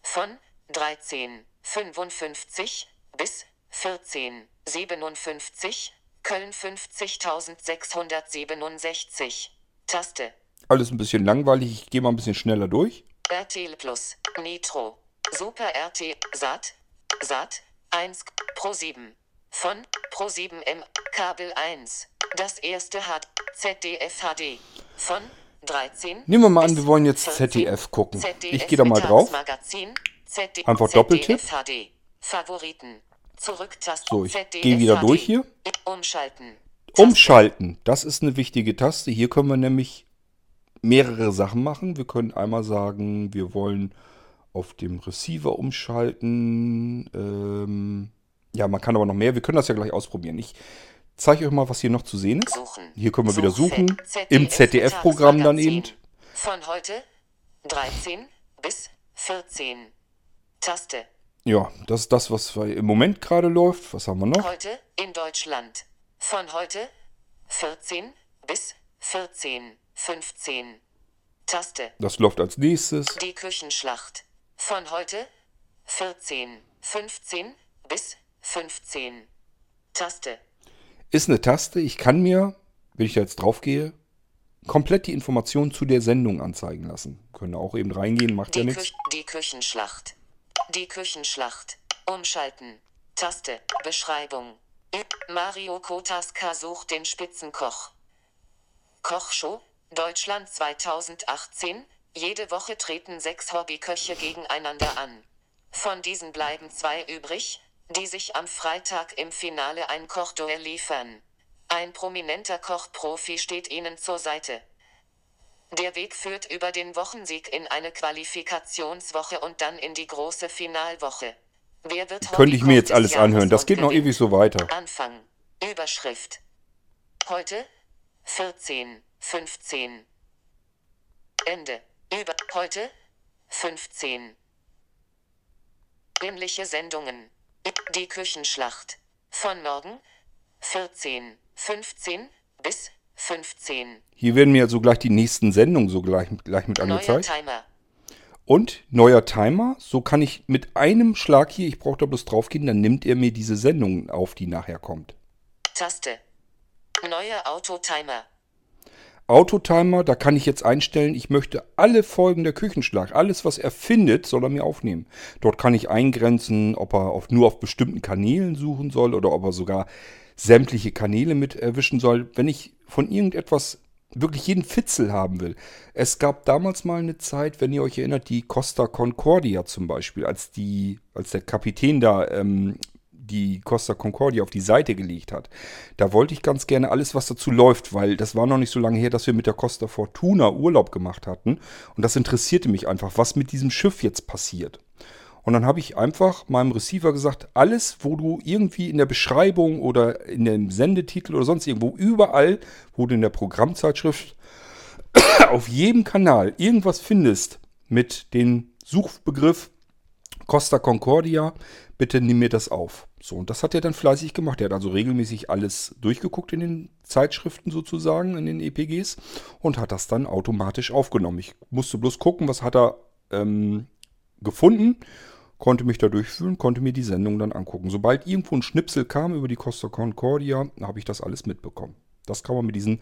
von 13.55 bis 14.57 Köln 50667 Taste Alles ein bisschen langweilig, ich gehe mal ein bisschen schneller durch. RTL Plus Nitro Super RT Sat Sat 1 Pro 7 von Pro 7 M Kabel 1 das erste hat ZDF HD von 13 Nehmen wir mal an, wir wollen jetzt 14. ZDF gucken. ZDF Ich gehe da mal drauf. Mittagsmagazin, ZD Einfach Doppeltipp. ZDF. Favoriten. Zurücktaste. So, ich ZDF gehe wieder durch hier. Umschalten. Umschalten, das ist eine wichtige Taste. Hier können wir nämlich mehrere Sachen machen. Wir können einmal sagen, wir wollen auf dem Receiver umschalten. Ähm, ja, man kann aber noch mehr. Wir können das ja gleich ausprobieren. Ich zeige euch mal, was hier noch zu sehen ist. Suchen. Hier können wir wieder Suchfeld. suchen. Im ZDF-Programm dann eben. Von heute 13 bis 14. Taste. Ja, das ist das, was im Moment gerade läuft. Was haben wir noch? Heute in Deutschland. Von heute 14 bis 14. 15. Taste. Das läuft als nächstes. Die Küchenschlacht. Von heute 14. 15 bis 15. Taste. Ist eine Taste. Ich kann mir, wenn ich da jetzt drauf gehe, komplett die Informationen zu der Sendung anzeigen lassen. Können auch eben reingehen, macht ja Die, nichts. Küch die Küchenschlacht. Die Küchenschlacht. Umschalten. Taste. Beschreibung. Mario Kotaska sucht den Spitzenkoch. Kochshow. Deutschland 2018. Jede Woche treten sechs Hobbyköche gegeneinander an. Von diesen bleiben zwei übrig, die sich am Freitag im Finale ein Kochduell liefern. Ein prominenter Kochprofi steht ihnen zur Seite. Der Weg führt über den Wochensieg in eine Qualifikationswoche und dann in die große Finalwoche. Wer wird Könnte ich mir jetzt alles Jahres anhören. Das geht noch ewig so weiter. Anfang. Überschrift. Heute 14, 15. Ende. Über heute 15. Ähnliche Sendungen. Die Küchenschlacht. Von morgen 14, 15 bis 15. Hier werden mir also gleich die nächsten Sendungen so gleich, gleich mit Neuer angezeigt. Timer. Und neuer Timer. So kann ich mit einem Schlag hier, ich brauche da bloß draufgehen, dann nimmt er mir diese Sendung auf, die nachher kommt. Taste. Neuer Autotimer. Autotimer, da kann ich jetzt einstellen, ich möchte alle Folgen der Küchenschlag, alles was er findet, soll er mir aufnehmen. Dort kann ich eingrenzen, ob er auf, nur auf bestimmten Kanälen suchen soll oder ob er sogar sämtliche Kanäle mit erwischen soll. Wenn ich von irgendetwas wirklich jeden Fitzel haben will. Es gab damals mal eine Zeit, wenn ihr euch erinnert, die Costa Concordia zum Beispiel, als die, als der Kapitän da ähm, die Costa Concordia auf die Seite gelegt hat. Da wollte ich ganz gerne alles, was dazu läuft, weil das war noch nicht so lange her, dass wir mit der Costa Fortuna Urlaub gemacht hatten. Und das interessierte mich einfach, was mit diesem Schiff jetzt passiert. Und dann habe ich einfach meinem Receiver gesagt, alles, wo du irgendwie in der Beschreibung oder in dem Sendetitel oder sonst irgendwo, überall, wo du in der Programmzeitschrift auf jedem Kanal irgendwas findest mit dem Suchbegriff Costa Concordia, bitte nimm mir das auf. So, und das hat er dann fleißig gemacht. Er hat also regelmäßig alles durchgeguckt in den Zeitschriften sozusagen, in den EPGs und hat das dann automatisch aufgenommen. Ich musste bloß gucken, was hat er ähm, gefunden, konnte mich da durchführen, konnte mir die Sendung dann angucken. Sobald irgendwo ein Schnipsel kam über die Costa Concordia, habe ich das alles mitbekommen. Das kann man mit diesen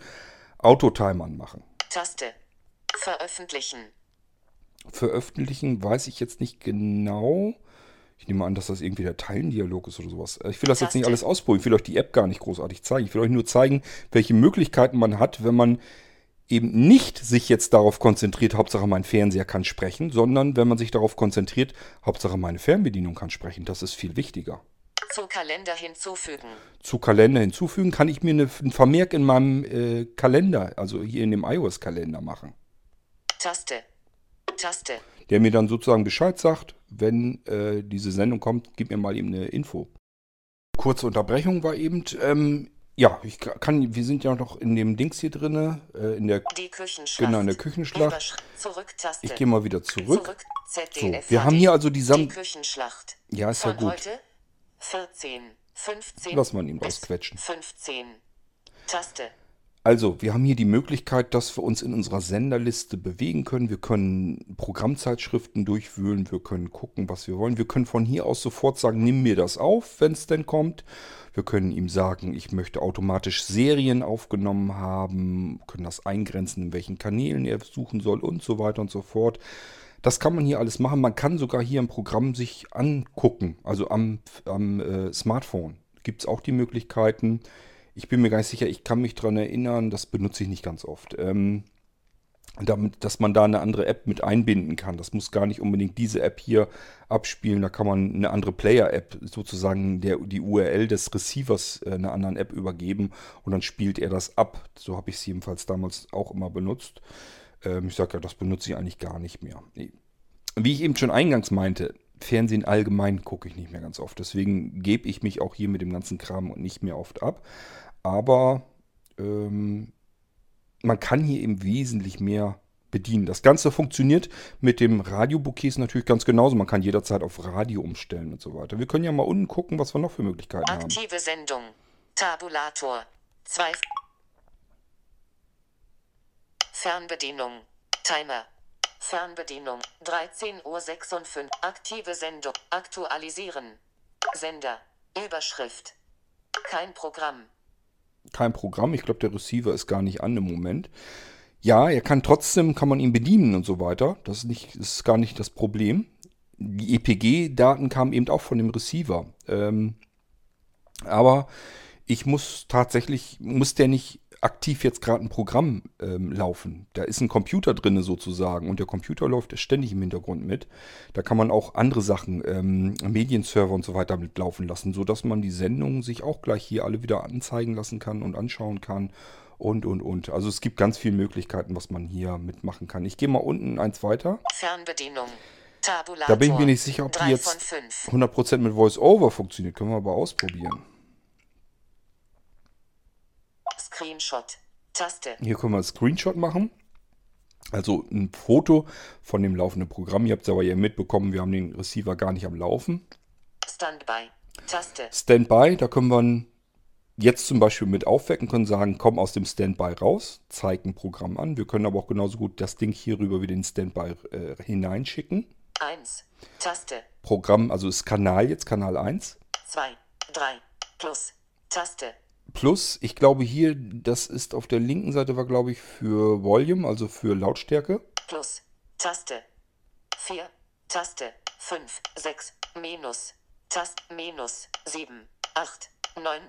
Autotimern machen. Taste. Veröffentlichen. Veröffentlichen weiß ich jetzt nicht genau. Ich nehme an, dass das irgendwie der Teilendialog ist oder sowas. Ich will das jetzt nicht alles ausprobieren. Ich will euch die App gar nicht großartig zeigen. Ich will euch nur zeigen, welche Möglichkeiten man hat, wenn man eben nicht sich jetzt darauf konzentriert, Hauptsache mein Fernseher kann sprechen, sondern wenn man sich darauf konzentriert, Hauptsache meine Fernbedienung kann sprechen. Das ist viel wichtiger. Zu Kalender hinzufügen. Zu Kalender hinzufügen kann ich mir eine, einen Vermerk in meinem äh, Kalender, also hier in dem iOS-Kalender machen. Taste. Taste. der mir dann sozusagen Bescheid sagt, wenn äh, diese Sendung kommt, gib mir mal eben eine Info. Kurze Unterbrechung war eben, ähm, Ja, ich kann, wir sind ja noch in dem Dings hier drinne, äh, in der, Die Küchenschlacht. genau, in der Küchenschlacht. Ich gehe mal wieder zurück. Zurück. So, wir haben hier also die Die Sam Küchenschlacht. Ja, ist ja Von gut. heute 14, 15. Lass mal ihn rausquetschen. 15. Taste. Also, wir haben hier die Möglichkeit, dass wir uns in unserer Senderliste bewegen können. Wir können Programmzeitschriften durchwühlen, wir können gucken, was wir wollen. Wir können von hier aus sofort sagen, nimm mir das auf, wenn es denn kommt. Wir können ihm sagen, ich möchte automatisch Serien aufgenommen haben, können das eingrenzen, in welchen Kanälen er suchen soll und so weiter und so fort. Das kann man hier alles machen. Man kann sogar hier im Programm sich angucken, also am, am äh, Smartphone. Gibt es auch die Möglichkeiten. Ich bin mir gar nicht sicher, ich kann mich daran erinnern, das benutze ich nicht ganz oft. Ähm, damit, dass man da eine andere App mit einbinden kann. Das muss gar nicht unbedingt diese App hier abspielen. Da kann man eine andere Player-App, sozusagen der, die URL des Receivers äh, einer anderen App übergeben und dann spielt er das ab. So habe ich es jedenfalls damals auch immer benutzt. Ähm, ich sage ja, das benutze ich eigentlich gar nicht mehr. Nee. Wie ich eben schon eingangs meinte, Fernsehen allgemein gucke ich nicht mehr ganz oft. Deswegen gebe ich mich auch hier mit dem ganzen Kram nicht mehr oft ab. Aber ähm, man kann hier eben wesentlich mehr bedienen. Das Ganze funktioniert mit dem Radiobouquets natürlich ganz genauso. Man kann jederzeit auf Radio umstellen und so weiter. Wir können ja mal unten gucken, was wir noch für Möglichkeiten haben. Aktive Sendung. Tabulator. 2. Fernbedienung. Timer. Fernbedienung. 13.56 Uhr. Aktive Sendung. Aktualisieren. Sender. Überschrift. Kein Programm. Kein Programm. Ich glaube, der Receiver ist gar nicht an im Moment. Ja, er kann trotzdem, kann man ihn bedienen und so weiter. Das ist, nicht, ist gar nicht das Problem. Die EPG-Daten kamen eben auch von dem Receiver. Ähm, aber ich muss tatsächlich, muss der nicht aktiv jetzt gerade ein Programm ähm, laufen. Da ist ein Computer drinne sozusagen und der Computer läuft ständig im Hintergrund mit. Da kann man auch andere Sachen, ähm, Medienserver und so weiter mit laufen lassen, sodass man die Sendungen sich auch gleich hier alle wieder anzeigen lassen kann und anschauen kann und, und, und. Also es gibt ganz viele Möglichkeiten, was man hier mitmachen kann. Ich gehe mal unten eins weiter. Fernbedienung. Tabulator. Da bin ich mir nicht sicher, ob die 3 jetzt von 5. 100% mit VoiceOver funktioniert. Können wir aber ausprobieren. Screenshot. Taste. Hier können wir einen Screenshot machen. Also ein Foto von dem laufenden Programm. Ihr habt es aber ja mitbekommen, wir haben den Receiver gar nicht am Laufen. Standby. Taste. Standby, da können wir jetzt zum Beispiel mit aufwecken, können sagen, komm aus dem Standby raus, zeig ein Programm an. Wir können aber auch genauso gut das Ding hier rüber wieder in den Standby äh, hineinschicken. 1. Taste. Programm, also ist Kanal jetzt, Kanal 1. 2. 3. Plus. Taste. Plus, ich glaube hier, das ist auf der linken Seite war, glaube ich, für Volume, also für Lautstärke. Plus. Taste. 4. Taste. 5. 6. Minus. Taste. Minus. 7. 8. 9.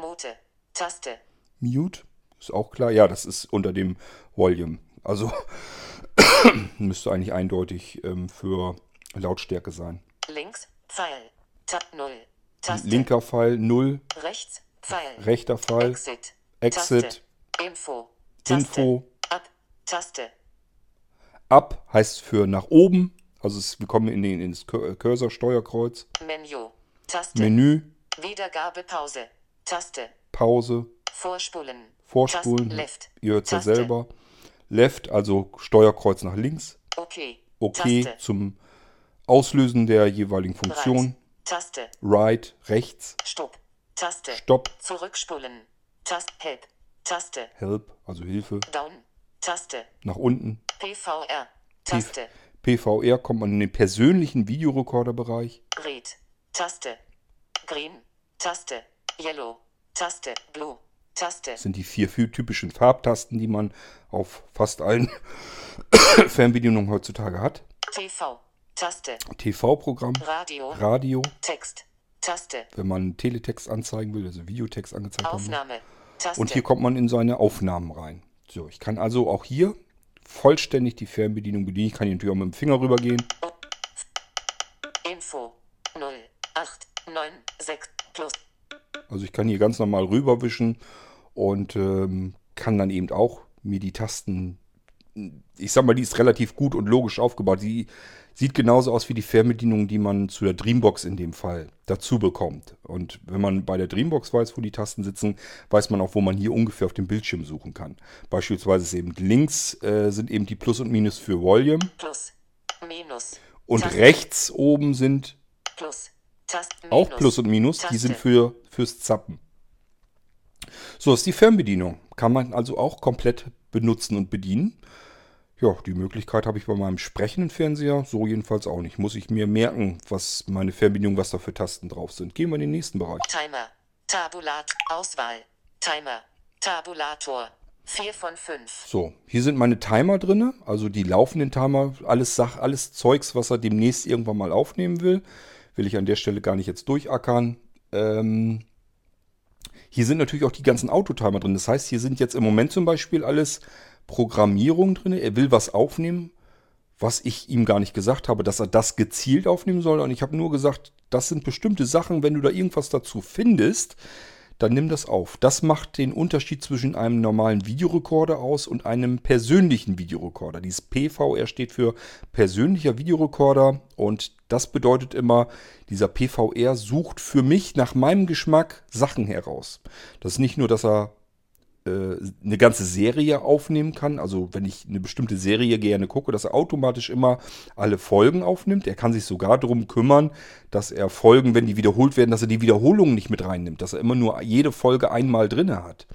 Mute. Taste. Mute, ist auch klar. Ja, das ist unter dem Volume. Also müsste eigentlich eindeutig ähm, für Lautstärke sein. Links. Pfeil. Tab 0. Taste. Linker Pfeil 0, Rechts. Pfeil. rechter Pfeil Exit. Exit. Taste. Info. Taste. Info. Ab. Taste. Ab heißt für nach oben. Also es, wir kommen in den, ins Cur- Cursor-Steuerkreuz. Menü. Taste. Menü, Wiedergabepause. Taste. Pause, Vorspulen. Vorspulen. Taste. Left. Ihr hört es ja selber. Left, also Steuerkreuz nach links. Okay. Okay Taste. zum Auslösen der jeweiligen Funktion. Right. Taste. Right, rechts. Stopp. Taste. Stopp, Zurückspulen. Taste. Help. Taste. Help, also Hilfe. Down. Taste. Nach unten. PVR. Taste. PVR kommt man in den persönlichen Videorekorderbereich. Red. Taste. Green. Taste. Yellow. Taste. Blue. Taste. Das sind die vier vier typischen Farbtasten, die man auf fast allen Fernbedienungen heutzutage hat. TV. Taste. TV-Programm, Radio. Radio, Text. Taste. wenn man Teletext anzeigen will, also Videotext angezeigt haben. Aufnahme. Taste. Und hier kommt man in seine Aufnahmen rein. So, ich kann also auch hier vollständig die Fernbedienung bedienen. Ich kann hier natürlich auch mit dem Finger rübergehen. Info. 0. 8. 9. 6. Plus. Also ich kann hier ganz normal rüberwischen und ähm, kann dann eben auch mir die Tasten ich sag mal, die ist relativ gut und logisch aufgebaut. Die sieht genauso aus wie die Fernbedienung, die man zu der Dreambox in dem Fall dazu bekommt. Und wenn man bei der Dreambox weiß, wo die Tasten sitzen, weiß man auch, wo man hier ungefähr auf dem Bildschirm suchen kann. Beispielsweise ist eben links äh, sind eben die Plus und Minus für Volume. Plus. Minus. Und Taste. rechts oben sind Plus. Taste. auch Minus. Plus und Minus, die Taste. sind für, fürs Zappen. So ist die Fernbedienung. Kann man also auch komplett benutzen und bedienen. Ja, die Möglichkeit habe ich bei meinem sprechenden Fernseher so jedenfalls auch nicht. Muss ich mir merken, was meine Fernbedienung, was da für Tasten drauf sind. Gehen wir in den nächsten Bereich. Timer. Tabulat. Auswahl. Timer. Tabulator. 4 von 5. So, hier sind meine Timer drin, also die laufenden Timer, alles Sach, alles Zeugs, was er demnächst irgendwann mal aufnehmen will. Will ich an der Stelle gar nicht jetzt durchackern. Ähm, hier sind natürlich auch die ganzen Autotimer drin. Das heißt, hier sind jetzt im Moment zum Beispiel alles Programmierungen drin. Er will was aufnehmen, was ich ihm gar nicht gesagt habe, dass er das gezielt aufnehmen soll. Und ich habe nur gesagt, das sind bestimmte Sachen, wenn du da irgendwas dazu findest, dann nimm das auf. Das macht den Unterschied zwischen einem normalen Videorekorder aus und einem persönlichen Videorekorder. Dieses PVR steht für persönlicher Videorekorder und das bedeutet immer, dieser PVR sucht für mich nach meinem Geschmack Sachen heraus. Das ist nicht nur, dass er eine ganze Serie aufnehmen kann. Also wenn ich eine bestimmte Serie gerne gucke, dass er automatisch immer alle Folgen aufnimmt. Er kann sich sogar darum kümmern, dass er Folgen, wenn die wiederholt werden, dass er die Wiederholungen nicht mit reinnimmt, dass er immer nur jede Folge einmal drinne hat.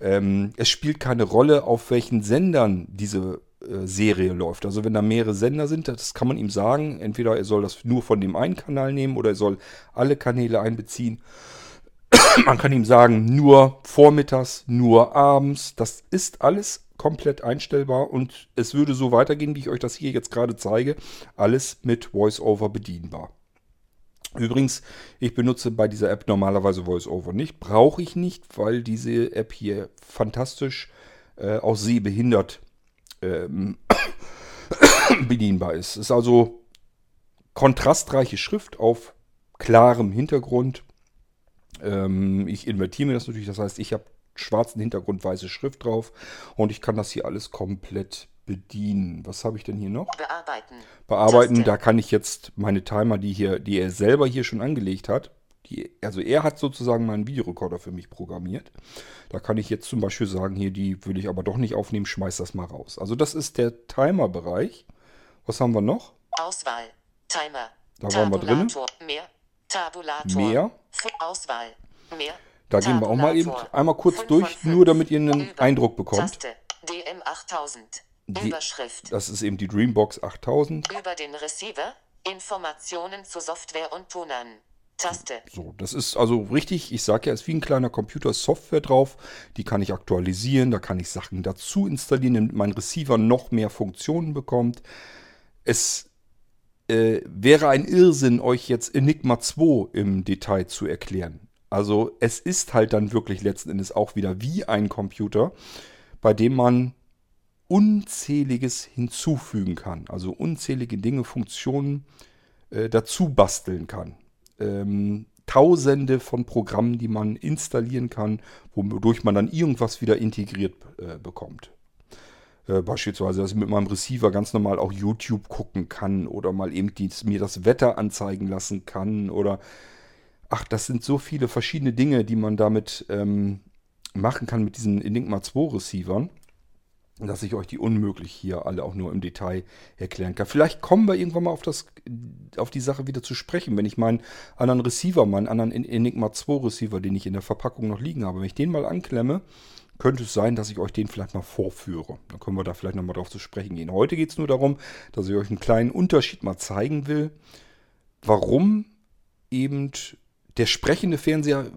Ähm, es spielt keine Rolle, auf welchen Sendern diese äh, Serie läuft. Also wenn da mehrere Sender sind, das kann man ihm sagen. Entweder er soll das nur von dem einen Kanal nehmen oder er soll alle Kanäle einbeziehen. Man kann ihm sagen, nur vormittags, nur abends. Das ist alles komplett einstellbar und es würde so weitergehen, wie ich euch das hier jetzt gerade zeige. Alles mit VoiceOver bedienbar. Übrigens, ich benutze bei dieser App normalerweise VoiceOver nicht. Brauche ich nicht, weil diese App hier fantastisch äh, auch sehbehindert ähm, bedienbar ist. Es ist also kontrastreiche Schrift auf klarem Hintergrund. Ähm, ich invertiere mir das natürlich, das heißt, ich habe schwarzen Hintergrund, weiße Schrift drauf und ich kann das hier alles komplett bedienen. Was habe ich denn hier noch? Bearbeiten. Bearbeiten, Taste. da kann ich jetzt meine Timer, die hier, die er selber hier schon angelegt hat, die, also er hat sozusagen meinen Videorekorder für mich programmiert. Da kann ich jetzt zum Beispiel sagen, hier, die will ich aber doch nicht aufnehmen, schmeiß das mal raus. Also das ist der Timer-Bereich. Was haben wir noch? Auswahl. Timer. Da waren wir drin. Mehr. Tabulator. Mehr. Auswahl. Mehr. Da gehen wir auch mal eben einmal kurz durch, nur damit ihr einen Über. Eindruck bekommt. Taste. DM 8000. Die- Überschrift. Das ist eben die Dreambox 8000. Über den Receiver. Informationen zu Software und Tonern. Taste. So, das ist also richtig, ich sage ja, es ist wie ein kleiner Computer Software drauf. Die kann ich aktualisieren, da kann ich Sachen dazu installieren, damit mein Receiver noch mehr Funktionen bekommt. Es äh, wäre ein Irrsinn, euch jetzt Enigma 2 im Detail zu erklären. Also es ist halt dann wirklich letzten Endes auch wieder wie ein Computer, bei dem man unzähliges hinzufügen kann. Also unzählige Dinge, Funktionen äh, dazu basteln kann. Ähm, Tausende von Programmen, die man installieren kann, wodurch man dann irgendwas wieder integriert äh, bekommt. Äh, beispielsweise, dass ich mit meinem Receiver ganz normal auch YouTube gucken kann oder mal eben die, mir das Wetter anzeigen lassen kann oder ach, das sind so viele verschiedene Dinge, die man damit ähm, machen kann mit diesen Enigma 2 Receivern, dass ich euch die unmöglich hier alle auch nur im Detail erklären kann. Vielleicht kommen wir irgendwann mal auf, das, auf die Sache wieder zu sprechen, wenn ich meinen anderen Receiver, meinen anderen En- Enigma 2 Receiver, den ich in der Verpackung noch liegen habe, wenn ich den mal anklemme, könnte es sein, dass ich euch den vielleicht mal vorführe. Dann können wir da vielleicht nochmal drauf zu sprechen gehen. Heute geht es nur darum, dass ich euch einen kleinen Unterschied mal zeigen will, warum eben der sprechende Fernseher,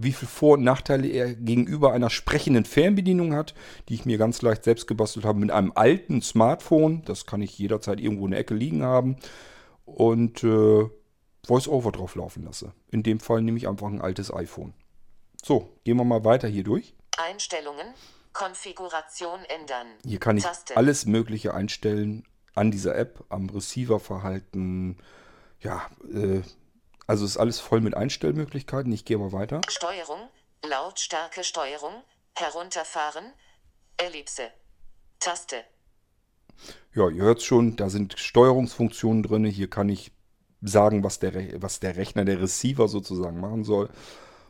wie viel Vor- und Nachteile er gegenüber einer sprechenden Fernbedienung hat, die ich mir ganz leicht selbst gebastelt habe mit einem alten Smartphone. Das kann ich jederzeit irgendwo in der Ecke liegen haben. Und äh, VoiceOver drauf laufen lasse. In dem Fall nehme ich einfach ein altes iPhone. So, gehen wir mal weiter hier durch. Einstellungen. Konfiguration ändern. Hier kann ich Taste. alles Mögliche einstellen an dieser App, am Receiververhalten. Ja, äh, also ist alles voll mit Einstellmöglichkeiten. Ich gehe mal weiter. Steuerung. Lautstärke Steuerung. Herunterfahren. Ellipse. Taste. Ja, ihr hört schon, da sind Steuerungsfunktionen drin. Hier kann ich sagen, was der, Re- was der Rechner, der Receiver sozusagen machen soll.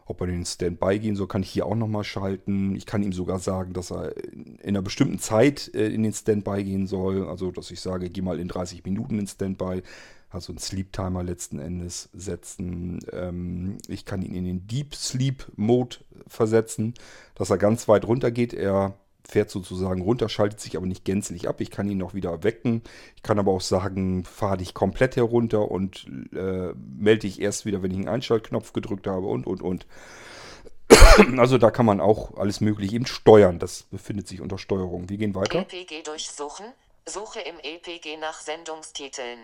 Ob er in den Standby gehen soll, kann ich hier auch nochmal schalten. Ich kann ihm sogar sagen, dass er in einer bestimmten Zeit äh, in den Standby gehen soll. Also, dass ich sage, geh mal in 30 Minuten in Standby. Also einen Sleep Timer letzten Endes setzen. Ähm, ich kann ihn in den Deep Sleep Mode versetzen, dass er ganz weit runter geht. Er fährt sozusagen runter, schaltet sich aber nicht gänzlich ab. Ich kann ihn auch wieder wecken. Ich kann aber auch sagen, fahr dich komplett herunter und äh, melde dich erst wieder, wenn ich einen Einschaltknopf gedrückt habe und, und, und. Also da kann man auch alles mögliche eben steuern. Das befindet sich unter Steuerung. Wir gehen weiter. EPG durchsuchen. Suche im EPG nach Sendungstiteln.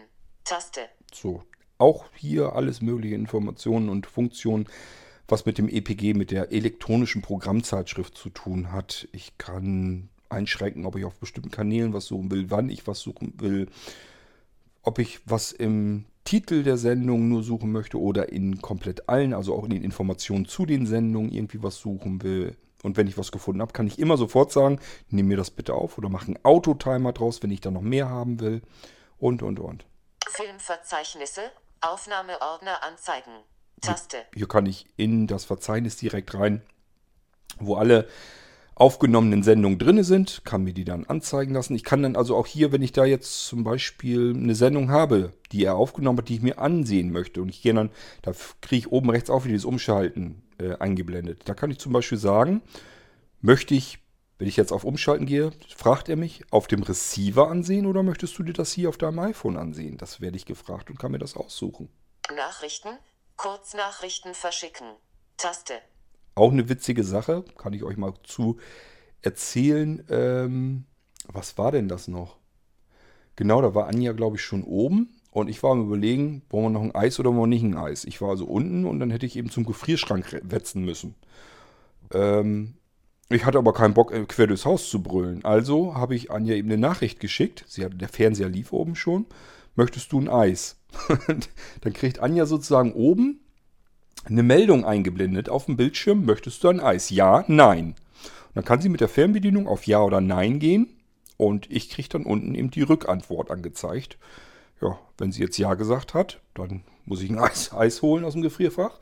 Taste. So, auch hier alles mögliche Informationen und Funktionen, was mit dem EPG, mit der elektronischen Programmzeitschrift zu tun hat. Ich kann einschränken, ob ich auf bestimmten Kanälen was suchen will, wann ich was suchen will, ob ich was im Titel der Sendung nur suchen möchte oder in komplett allen, also auch in den Informationen zu den Sendungen irgendwie was suchen will. Und wenn ich was gefunden habe, kann ich immer sofort sagen, nimm mir das bitte auf oder mach einen Autotimer draus, wenn ich da noch mehr haben will. Und, und, und. Filmverzeichnisse. Aufnahmeordner anzeigen. Taste. Hier kann ich in das Verzeichnis direkt rein, wo alle aufgenommenen Sendungen drin sind, kann mir die dann anzeigen lassen. Ich kann dann also auch hier, wenn ich da jetzt zum Beispiel eine Sendung habe, die er aufgenommen hat, die ich mir ansehen möchte und ich gehe dann, da kriege ich oben rechts auch wieder dieses Umschalten äh, eingeblendet. Da kann ich zum Beispiel sagen, möchte ich, wenn ich jetzt auf Umschalten gehe, fragt er mich, auf dem Receiver ansehen oder möchtest du dir das hier auf deinem iPhone ansehen? Das werde ich gefragt und kann mir das aussuchen. Nachrichten. Kurznachrichten verschicken. Taste. Auch eine witzige Sache, kann ich euch mal zu erzählen. Ähm, was war denn das noch? Genau, da war Anja, glaube ich, schon oben. Und ich war am überlegen, wollen wir noch ein Eis oder wollen wir nicht ein Eis? Ich war also unten und dann hätte ich eben zum Gefrierschrank wetzen müssen. Ähm, ich hatte aber keinen Bock, äh, quer durchs Haus zu brüllen. Also habe ich Anja eben eine Nachricht geschickt. Sie hatte, der Fernseher lief oben schon. Möchtest du ein Eis? Dann kriegt Anja sozusagen oben eine Meldung eingeblendet auf dem Bildschirm. Möchtest du ein Eis? Ja, nein. Und dann kann sie mit der Fernbedienung auf Ja oder Nein gehen. Und ich kriege dann unten eben die Rückantwort angezeigt. Ja, wenn sie jetzt Ja gesagt hat, dann muss ich ein Eis, Eis holen aus dem Gefrierfach.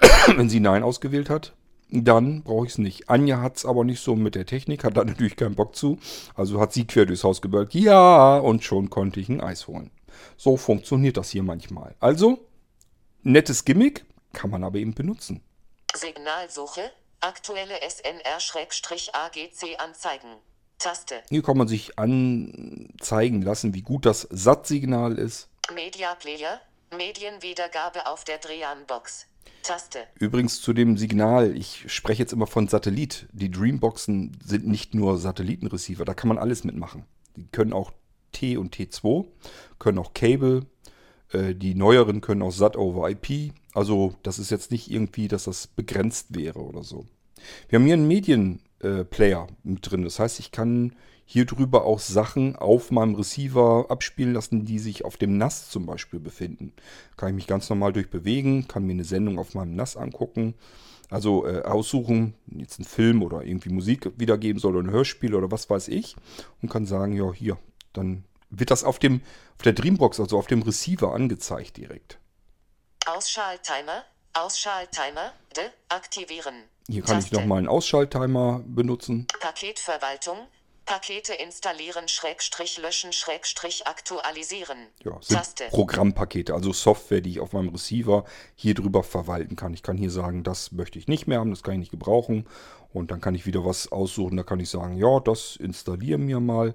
wenn sie Nein ausgewählt hat, dann brauche ich es nicht. Anja hat es aber nicht so mit der Technik, hat da natürlich keinen Bock zu. Also hat sie quer durchs Haus gebölkt. Ja, und schon konnte ich ein Eis holen. So funktioniert das hier manchmal. Also, nettes Gimmick, kann man aber eben benutzen. Signalsuche. Aktuelle SNR-AGC anzeigen. Taste. Hier kann man sich anzeigen lassen, wie gut das SAT-Signal ist. Media Player. Medienwiedergabe auf der Drehanbox. Taste. Übrigens zu dem Signal, ich spreche jetzt immer von Satellit. Die Dreamboxen sind nicht nur Satellitenreceiver, da kann man alles mitmachen. Die können auch T und T2, können auch Cable, äh, die neueren können auch SAT over IP. Also das ist jetzt nicht irgendwie, dass das begrenzt wäre oder so. Wir haben hier einen Medienplayer mit drin. Das heißt, ich kann hier drüber auch Sachen auf meinem Receiver abspielen lassen, die sich auf dem NAS zum Beispiel befinden. Kann ich mich ganz normal durchbewegen, kann mir eine Sendung auf meinem NAS angucken. Also äh, aussuchen, jetzt einen Film oder irgendwie Musik wiedergeben soll oder ein Hörspiel oder was weiß ich. Und kann sagen, ja, hier, dann wird das auf dem, auf der Dreambox, also auf dem Receiver angezeigt direkt. Ausschalttimer. Ausschalttimer. Deaktivieren. Hier kann ich Taste. nochmal einen Ausschalttimer benutzen. Paketverwaltung. Pakete installieren, Schrägstrich löschen, Schrägstrich aktualisieren. Ja, sind Taste. Programmpakete, also Software, die ich auf meinem Receiver hier drüber verwalten kann. Ich kann hier sagen, das möchte ich nicht mehr haben, das kann ich nicht gebrauchen. Und dann kann ich wieder was aussuchen. Da kann ich sagen, ja, das installiere mir mal.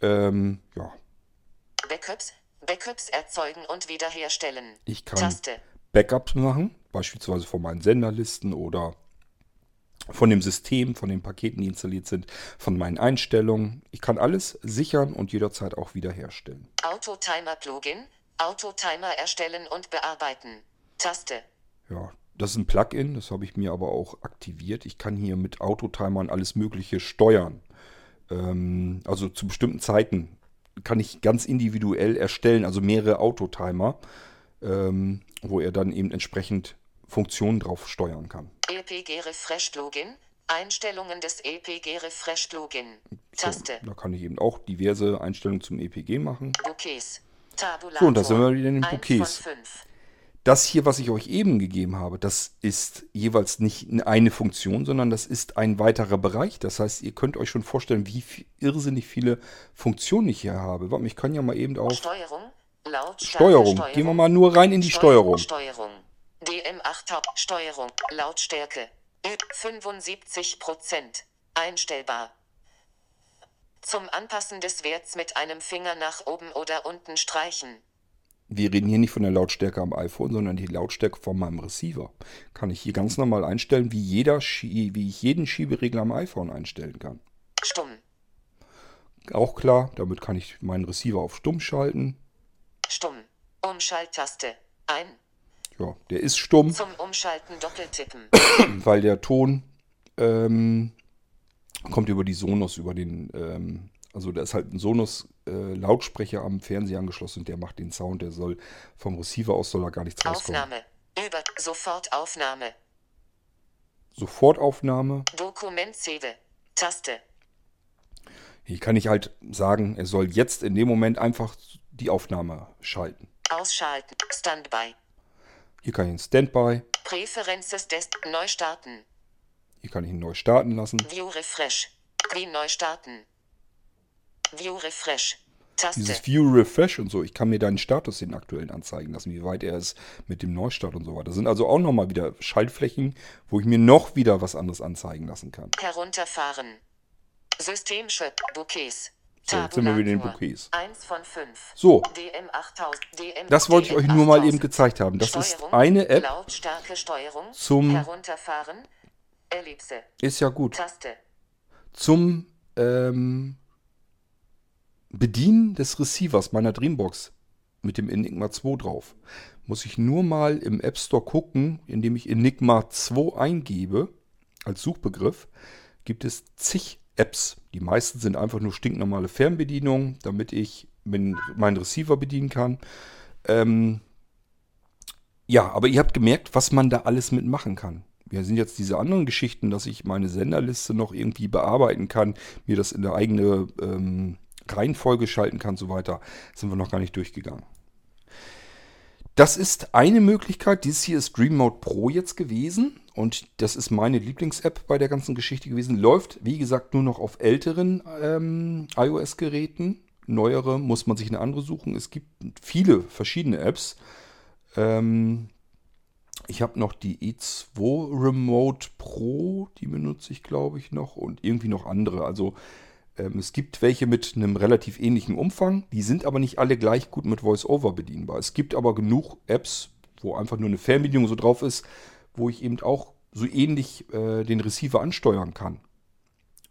Ähm, ja, Backups. Backups erzeugen und wiederherstellen. ich kann Taste. Backups machen, beispielsweise von meinen Senderlisten oder von dem System, von den Paketen, die installiert sind, von meinen Einstellungen. Ich kann alles sichern und jederzeit auch wiederherstellen. Autotimer Plugin. Autotimer erstellen und bearbeiten. Taste. Ja, das ist ein Plugin, das habe ich mir aber auch aktiviert. Ich kann hier mit Autotimern alles Mögliche steuern. Ähm, also zu bestimmten Zeiten kann ich ganz individuell erstellen, also mehrere Autotimer, ähm, wo er dann eben entsprechend Funktionen drauf steuern kann. EPG Refresh Login. Einstellungen des EPG Refresh Login. Taste. So, da kann ich eben auch diverse Einstellungen zum EPG machen. Bouquets. Tabulator. So, und da sind wir wieder in den Bouquets. Das hier, was ich euch eben gegeben habe, das ist jeweils nicht eine Funktion, sondern das ist ein weiterer Bereich. Das heißt, ihr könnt euch schon vorstellen, wie viel, irrsinnig viele Funktionen ich hier habe. Warte, ich kann ja mal eben auf Steuerung. Lautstärke Steuerung. Gehen wir mal nur rein in die Steuerung. Steuerung. DM8 Haupt. Steuerung. Lautstärke. Ü- 75 Prozent. Einstellbar. Zum Anpassen des Werts mit einem Finger nach oben oder unten streichen. Wir reden hier nicht von der Lautstärke am iPhone, sondern die Lautstärke von meinem Receiver. Kann ich hier ganz normal einstellen, wie, jeder wie ich jeden Schieberegler am iPhone einstellen kann. Stumm. Auch klar, damit kann ich meinen Receiver auf stumm schalten. Stumm. Umschalttaste. Ein. Ja, der ist stumm, Zum Umschalten doppeltippen. weil der Ton ähm, kommt über die Sonos, über den, ähm, also da ist halt ein Sonos-Lautsprecher am Fernseher angeschlossen und der macht den Sound, der soll vom Receiver aus soll da gar nichts rauskommen. Aufnahme. Über. Sofortaufnahme. Sofortaufnahme. Dokument Save. Taste. Hier kann ich halt sagen, er soll jetzt in dem Moment einfach die Aufnahme schalten. Ausschalten. Standby. Hier kann ich ihn Standby, Präferences des Neu starten. hier kann ich ihn neu starten lassen. View Refresh. Wie neu starten. View Refresh. Taste. Dieses View Refresh und so, ich kann mir deinen Status, den aktuellen, anzeigen lassen, wie weit er ist mit dem Neustart und so weiter. Das sind also auch nochmal wieder Schaltflächen, wo ich mir noch wieder was anderes anzeigen lassen kann. Herunterfahren. Systemschritt. Bouquets. So, jetzt sind wir wieder in den. Bouquets. 1 von 5. So, DM8000. DM, das wollte ich euch nur mal eben gezeigt haben. Das ist eine App, zum- ist ja gut, zum ähm, Bedienen des Receivers meiner Dreambox mit dem Enigma 2 drauf. Muss ich nur mal im App Store gucken, indem ich Enigma 2 eingebe als Suchbegriff, gibt es zig Apps. Die meisten sind einfach nur stinknormale Fernbedienungen, damit ich mein- meinen Receiver bedienen kann. Ähm, ja, aber ihr habt gemerkt, was man da alles mitmachen kann. Wir sind jetzt diese anderen Geschichten, dass ich meine Senderliste noch irgendwie bearbeiten kann, mir das in der eigene ähm, Reihenfolge schalten kann, so weiter. Sind wir noch gar nicht durchgegangen. Das ist eine Möglichkeit. Dieses hier ist Dream Mode Pro jetzt gewesen. Und das ist meine Lieblings-App bei der ganzen Geschichte gewesen. Läuft, wie gesagt, nur noch auf älteren ähm, iOS-Geräten. Neuere muss man sich eine andere suchen. Es gibt viele verschiedene Apps. Ähm, ich habe noch die E2 Remote Pro, die benutze ich, glaube ich, noch. Und irgendwie noch andere. Also ähm, es gibt welche mit einem relativ ähnlichen Umfang. Die sind aber nicht alle gleich gut mit VoiceOver bedienbar. Es gibt aber genug Apps, wo einfach nur eine Fernbedienung so drauf ist, wo ich eben auch so ähnlich äh, den Receiver ansteuern kann.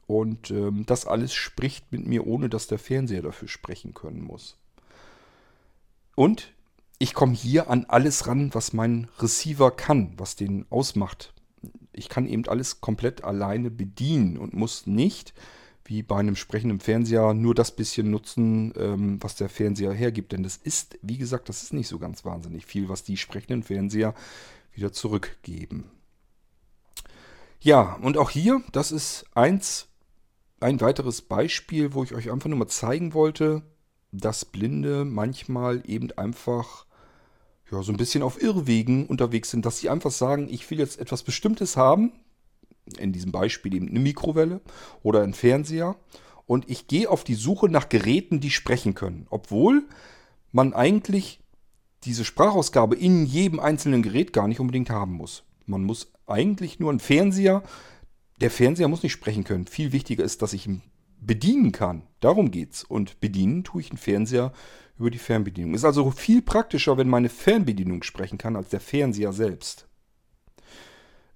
Und ähm, das alles spricht mit mir, ohne dass der Fernseher dafür sprechen können muss. Und ich komme hier an alles ran, was mein Receiver kann, was den ausmacht. Ich kann eben alles komplett alleine bedienen und muss nicht, wie bei einem sprechenden Fernseher, nur das bisschen nutzen, ähm, was der Fernseher hergibt. Denn das ist, wie gesagt, das ist nicht so ganz wahnsinnig viel, was die sprechenden Fernseher wieder zurückgeben. Ja, und auch hier, das ist eins, ein weiteres Beispiel, wo ich euch einfach nur mal zeigen wollte, dass Blinde manchmal eben einfach ja, so ein bisschen auf Irrwegen unterwegs sind, dass sie einfach sagen, ich will jetzt etwas Bestimmtes haben, in diesem Beispiel eben eine Mikrowelle oder ein Fernseher, und ich gehe auf die Suche nach Geräten, die sprechen können, obwohl man eigentlich diese Sprachausgabe in jedem einzelnen Gerät gar nicht unbedingt haben muss. Man muss eigentlich nur einen Fernseher, der Fernseher muss nicht sprechen können. Viel wichtiger ist, dass ich ihn bedienen kann. Darum geht's. Und bedienen tue ich einen Fernseher über die Fernbedienung. Ist also viel praktischer, wenn meine Fernbedienung sprechen kann, als der Fernseher selbst.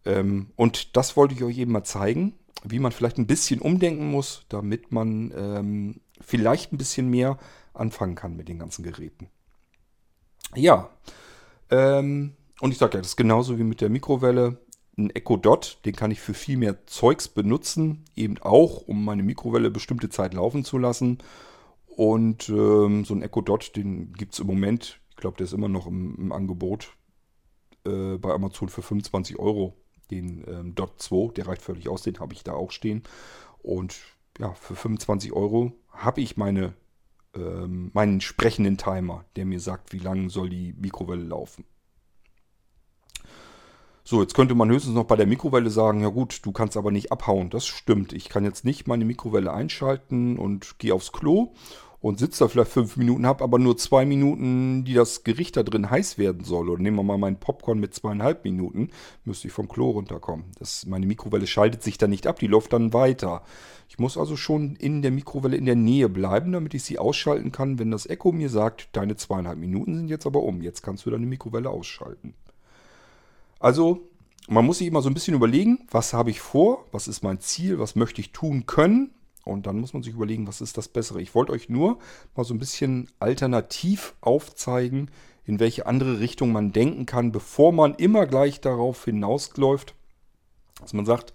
Ähm, und das wollte ich euch eben mal zeigen, wie man vielleicht ein bisschen umdenken muss, damit man ähm, vielleicht ein bisschen mehr anfangen kann mit den ganzen Geräten. Ja, ähm, und ich sage ja, das ist genauso wie mit der Mikrowelle. Ein Echo Dot, den kann ich für viel mehr Zeugs benutzen, eben auch, um meine Mikrowelle bestimmte Zeit laufen zu lassen. Und ähm, so ein Echo Dot, den gibt es im Moment, ich glaube, der ist immer noch im, im Angebot äh, bei Amazon für 25 Euro. Den ähm, Dot 2, der reicht völlig aus, den habe ich da auch stehen. Und ja, für 25 Euro habe ich meine, ähm, meinen sprechenden Timer, der mir sagt, wie lange soll die Mikrowelle laufen. So, jetzt könnte man höchstens noch bei der Mikrowelle sagen, ja gut, du kannst aber nicht abhauen. Das stimmt. Ich kann jetzt nicht meine Mikrowelle einschalten und gehe aufs Klo und sitze da vielleicht fünf Minuten, habe aber nur zwei Minuten, die das Gericht da drin heiß werden soll. Oder nehmen wir mal meinen Popcorn mit zweieinhalb Minuten, müsste ich vom Klo runterkommen. Das, meine Mikrowelle schaltet sich dann nicht ab, die läuft dann weiter. Ich muss also schon in der Mikrowelle in der Nähe bleiben, damit ich sie ausschalten kann, wenn das Echo mir sagt, deine zweieinhalb Minuten sind jetzt aber um. Jetzt kannst du deine Mikrowelle ausschalten. Also, man muss sich immer so ein bisschen überlegen, was habe ich vor, was ist mein Ziel, was möchte ich tun können und dann muss man sich überlegen, was ist das Bessere. Ich wollte euch nur mal so ein bisschen alternativ aufzeigen, in welche andere Richtung man denken kann, bevor man immer gleich darauf hinausläuft, dass man sagt,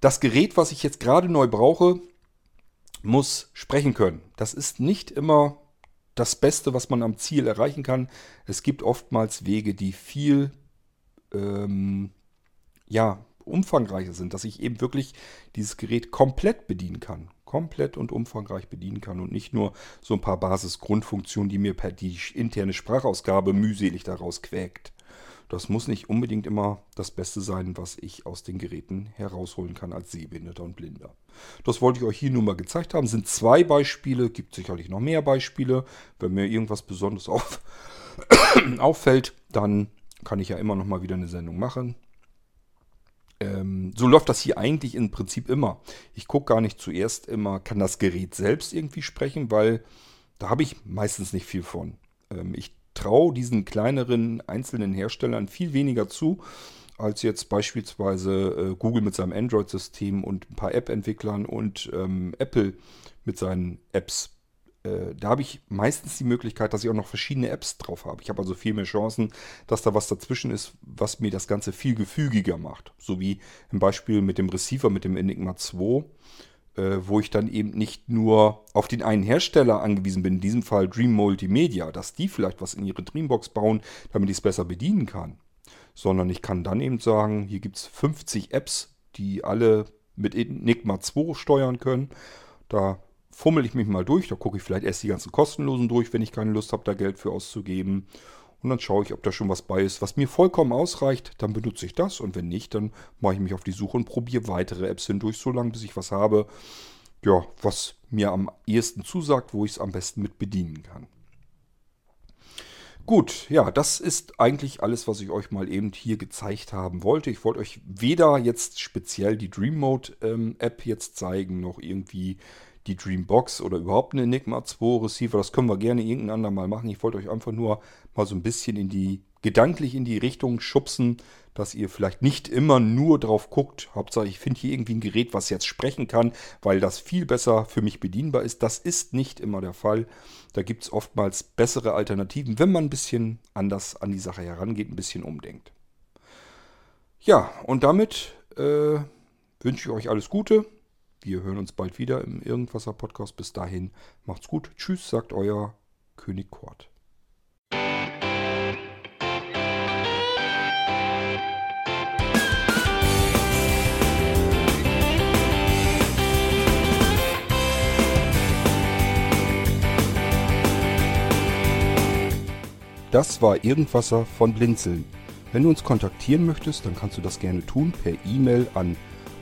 das Gerät, was ich jetzt gerade neu brauche, muss sprechen können. Das ist nicht immer das Beste, was man am Ziel erreichen kann. Es gibt oftmals Wege, die viel ähm, ja, umfangreicher sind, dass ich eben wirklich dieses Gerät komplett bedienen kann komplett und umfangreich bedienen kann und nicht nur so ein paar Basis-Grundfunktionen, die mir per die interne Sprachausgabe mühselig daraus quäkt. Das muss nicht unbedingt immer das Beste sein, was ich aus den Geräten herausholen kann als Sehbehinderter und Blinder. Das wollte ich euch hier nur mal gezeigt haben. Sind zwei Beispiele, gibt sicherlich noch mehr Beispiele. Wenn mir irgendwas Besonderes auf, auffällt, dann kann ich ja immer noch mal wieder eine Sendung machen. Ähm, so läuft das hier eigentlich im Prinzip immer. Ich gucke gar nicht zuerst immer, kann das Gerät selbst irgendwie sprechen, weil da habe ich meistens nicht viel von. Ähm, ich traue diesen kleineren einzelnen Herstellern viel weniger zu, als jetzt beispielsweise äh, Google mit seinem Android-System und ein paar App-Entwicklern und ähm, Apple mit seinen Apps äh, da habe ich meistens die Möglichkeit, dass ich auch noch verschiedene Apps drauf habe. Ich habe also viel mehr Chancen, dass da was dazwischen ist, was mir das Ganze viel gefügiger macht. So wie im Beispiel mit dem Receiver, mit dem Enigma 2, äh, wo ich dann eben nicht nur auf den einen Hersteller angewiesen bin, in diesem Fall Dream Multimedia, dass die vielleicht was in ihre Dreambox bauen, damit ich es besser bedienen kann. Sondern ich kann dann eben sagen, hier gibt es 50 Apps, die alle mit Enigma 2 steuern können. Da fummel ich mich mal durch. Da gucke ich vielleicht erst die ganzen kostenlosen durch, wenn ich keine Lust habe, da Geld für auszugeben. Und dann schaue ich, ob da schon was bei ist, was mir vollkommen ausreicht. Dann benutze ich das. Und wenn nicht, dann mache ich mich auf die Suche und probiere weitere Apps hindurch, so lange bis ich was habe, ja, was mir am ehesten zusagt, wo ich es am besten mit bedienen kann. Gut, ja, das ist eigentlich alles, was ich euch mal eben hier gezeigt haben wollte. Ich wollte euch weder jetzt speziell die Dream Mode ähm, App jetzt zeigen, noch irgendwie die Dreambox oder überhaupt eine Enigma 2 Receiver. Das können wir gerne irgendein andermal machen. Ich wollte euch einfach nur mal so ein bisschen in die, gedanklich in die Richtung schubsen, dass ihr vielleicht nicht immer nur drauf guckt. Hauptsache, ich finde hier irgendwie ein Gerät, was jetzt sprechen kann, weil das viel besser für mich bedienbar ist. Das ist nicht immer der Fall. Da gibt es oftmals bessere Alternativen, wenn man ein bisschen anders an die Sache herangeht, ein bisschen umdenkt. Ja, und damit äh, wünsche ich euch alles Gute. Wir hören uns bald wieder im Irgendwasser Podcast. Bis dahin macht's gut. Tschüss, sagt euer König Kort. Das war Irgendwasser von Blinzeln. Wenn du uns kontaktieren möchtest, dann kannst du das gerne tun per E-Mail an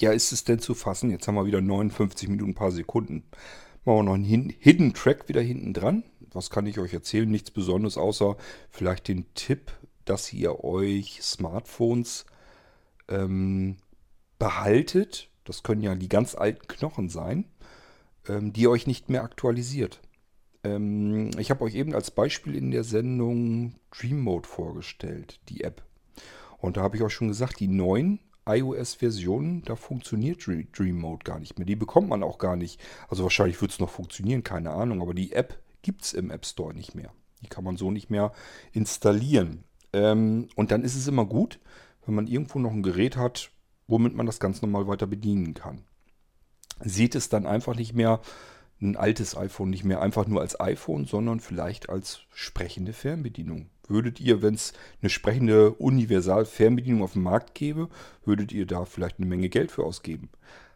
Ja, ist es denn zu fassen? Jetzt haben wir wieder 59 Minuten, ein paar Sekunden. Machen wir noch einen Hidden Track wieder hinten dran. Was kann ich euch erzählen? Nichts Besonderes, außer vielleicht den Tipp, dass ihr euch Smartphones ähm, behaltet. Das können ja die ganz alten Knochen sein, ähm, die euch nicht mehr aktualisiert. Ähm, ich habe euch eben als Beispiel in der Sendung Dream Mode vorgestellt, die App. Und da habe ich euch schon gesagt, die neuen iOS-Versionen, da funktioniert Dream Mode gar nicht mehr. Die bekommt man auch gar nicht. Also wahrscheinlich wird es noch funktionieren, keine Ahnung. Aber die App gibt es im App Store nicht mehr. Die kann man so nicht mehr installieren. Ähm, und dann ist es immer gut, wenn man irgendwo noch ein Gerät hat, womit man das ganz normal weiter bedienen kann. Seht es dann einfach nicht mehr ein altes iPhone nicht mehr einfach nur als iPhone, sondern vielleicht als sprechende Fernbedienung. Würdet ihr, wenn es eine sprechende Universal-Fernbedienung auf dem Markt gäbe, würdet ihr da vielleicht eine Menge Geld für ausgeben?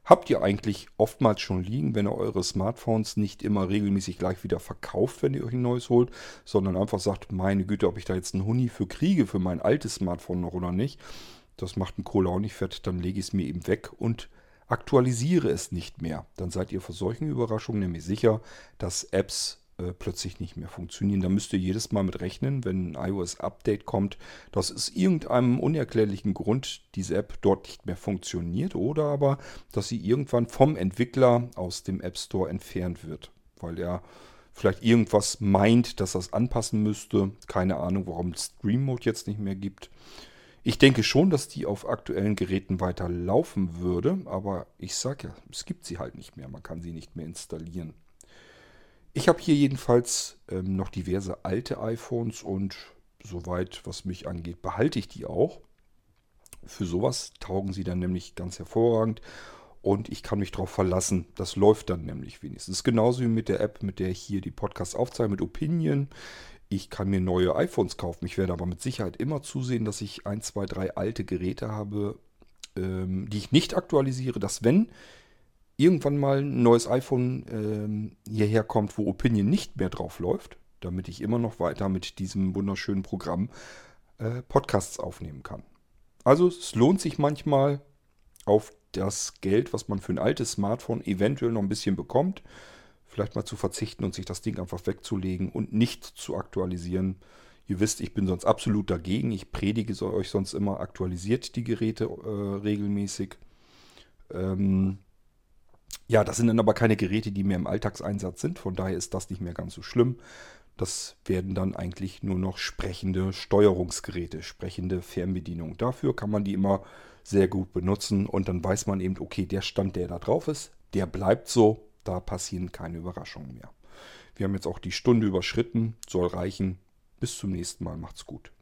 Habt ihr eigentlich oftmals schon liegen, wenn ihr eure Smartphones nicht immer regelmäßig gleich wieder verkauft, wenn ihr euch ein neues holt, sondern einfach sagt, meine Güte, ob ich da jetzt einen Huni für kriege für mein altes Smartphone noch oder nicht, das macht einen Kohle auch nicht fett, dann lege ich es mir eben weg und aktualisiere es nicht mehr. Dann seid ihr vor solchen Überraschungen nämlich sicher, dass Apps äh, plötzlich nicht mehr funktionieren. Da müsst ihr jedes Mal mit rechnen, wenn ein iOS-Update kommt, dass es irgendeinem unerklärlichen Grund diese App dort nicht mehr funktioniert oder aber, dass sie irgendwann vom Entwickler aus dem App Store entfernt wird, weil er vielleicht irgendwas meint, dass das anpassen müsste. Keine Ahnung, warum es Stream Mode jetzt nicht mehr gibt. Ich denke schon, dass die auf aktuellen Geräten weiter laufen würde, aber ich sage ja, es gibt sie halt nicht mehr. Man kann sie nicht mehr installieren. Ich habe hier jedenfalls ähm, noch diverse alte iPhones und soweit, was mich angeht, behalte ich die auch. Für sowas taugen sie dann nämlich ganz hervorragend und ich kann mich darauf verlassen. Das läuft dann nämlich wenigstens. Genauso wie mit der App, mit der ich hier die Podcasts aufzeichne, mit Opinion. Ich kann mir neue iPhones kaufen. Ich werde aber mit Sicherheit immer zusehen, dass ich ein, zwei, drei alte Geräte habe, ähm, die ich nicht aktualisiere, dass wenn irgendwann mal ein neues iPhone ähm, hierher kommt, wo Opinion nicht mehr drauf läuft, damit ich immer noch weiter mit diesem wunderschönen Programm äh, Podcasts aufnehmen kann. Also es lohnt sich manchmal auf das Geld, was man für ein altes Smartphone eventuell noch ein bisschen bekommt, vielleicht mal zu verzichten und sich das Ding einfach wegzulegen und nicht zu aktualisieren. Ihr wisst, ich bin sonst absolut dagegen. Ich predige euch sonst immer, aktualisiert die Geräte äh, regelmäßig. Ähm, ja, das sind dann aber keine Geräte, die mehr im Alltagseinsatz sind. Von daher ist das nicht mehr ganz so schlimm. Das werden dann eigentlich nur noch sprechende Steuerungsgeräte, sprechende Fernbedienung. Dafür kann man die immer sehr gut benutzen und dann weiß man eben, okay, der Stand, der da drauf ist, der bleibt so da passieren keine Überraschungen mehr. Wir haben jetzt auch die Stunde überschritten, soll reichen. Bis zum nächsten Mal, macht's gut.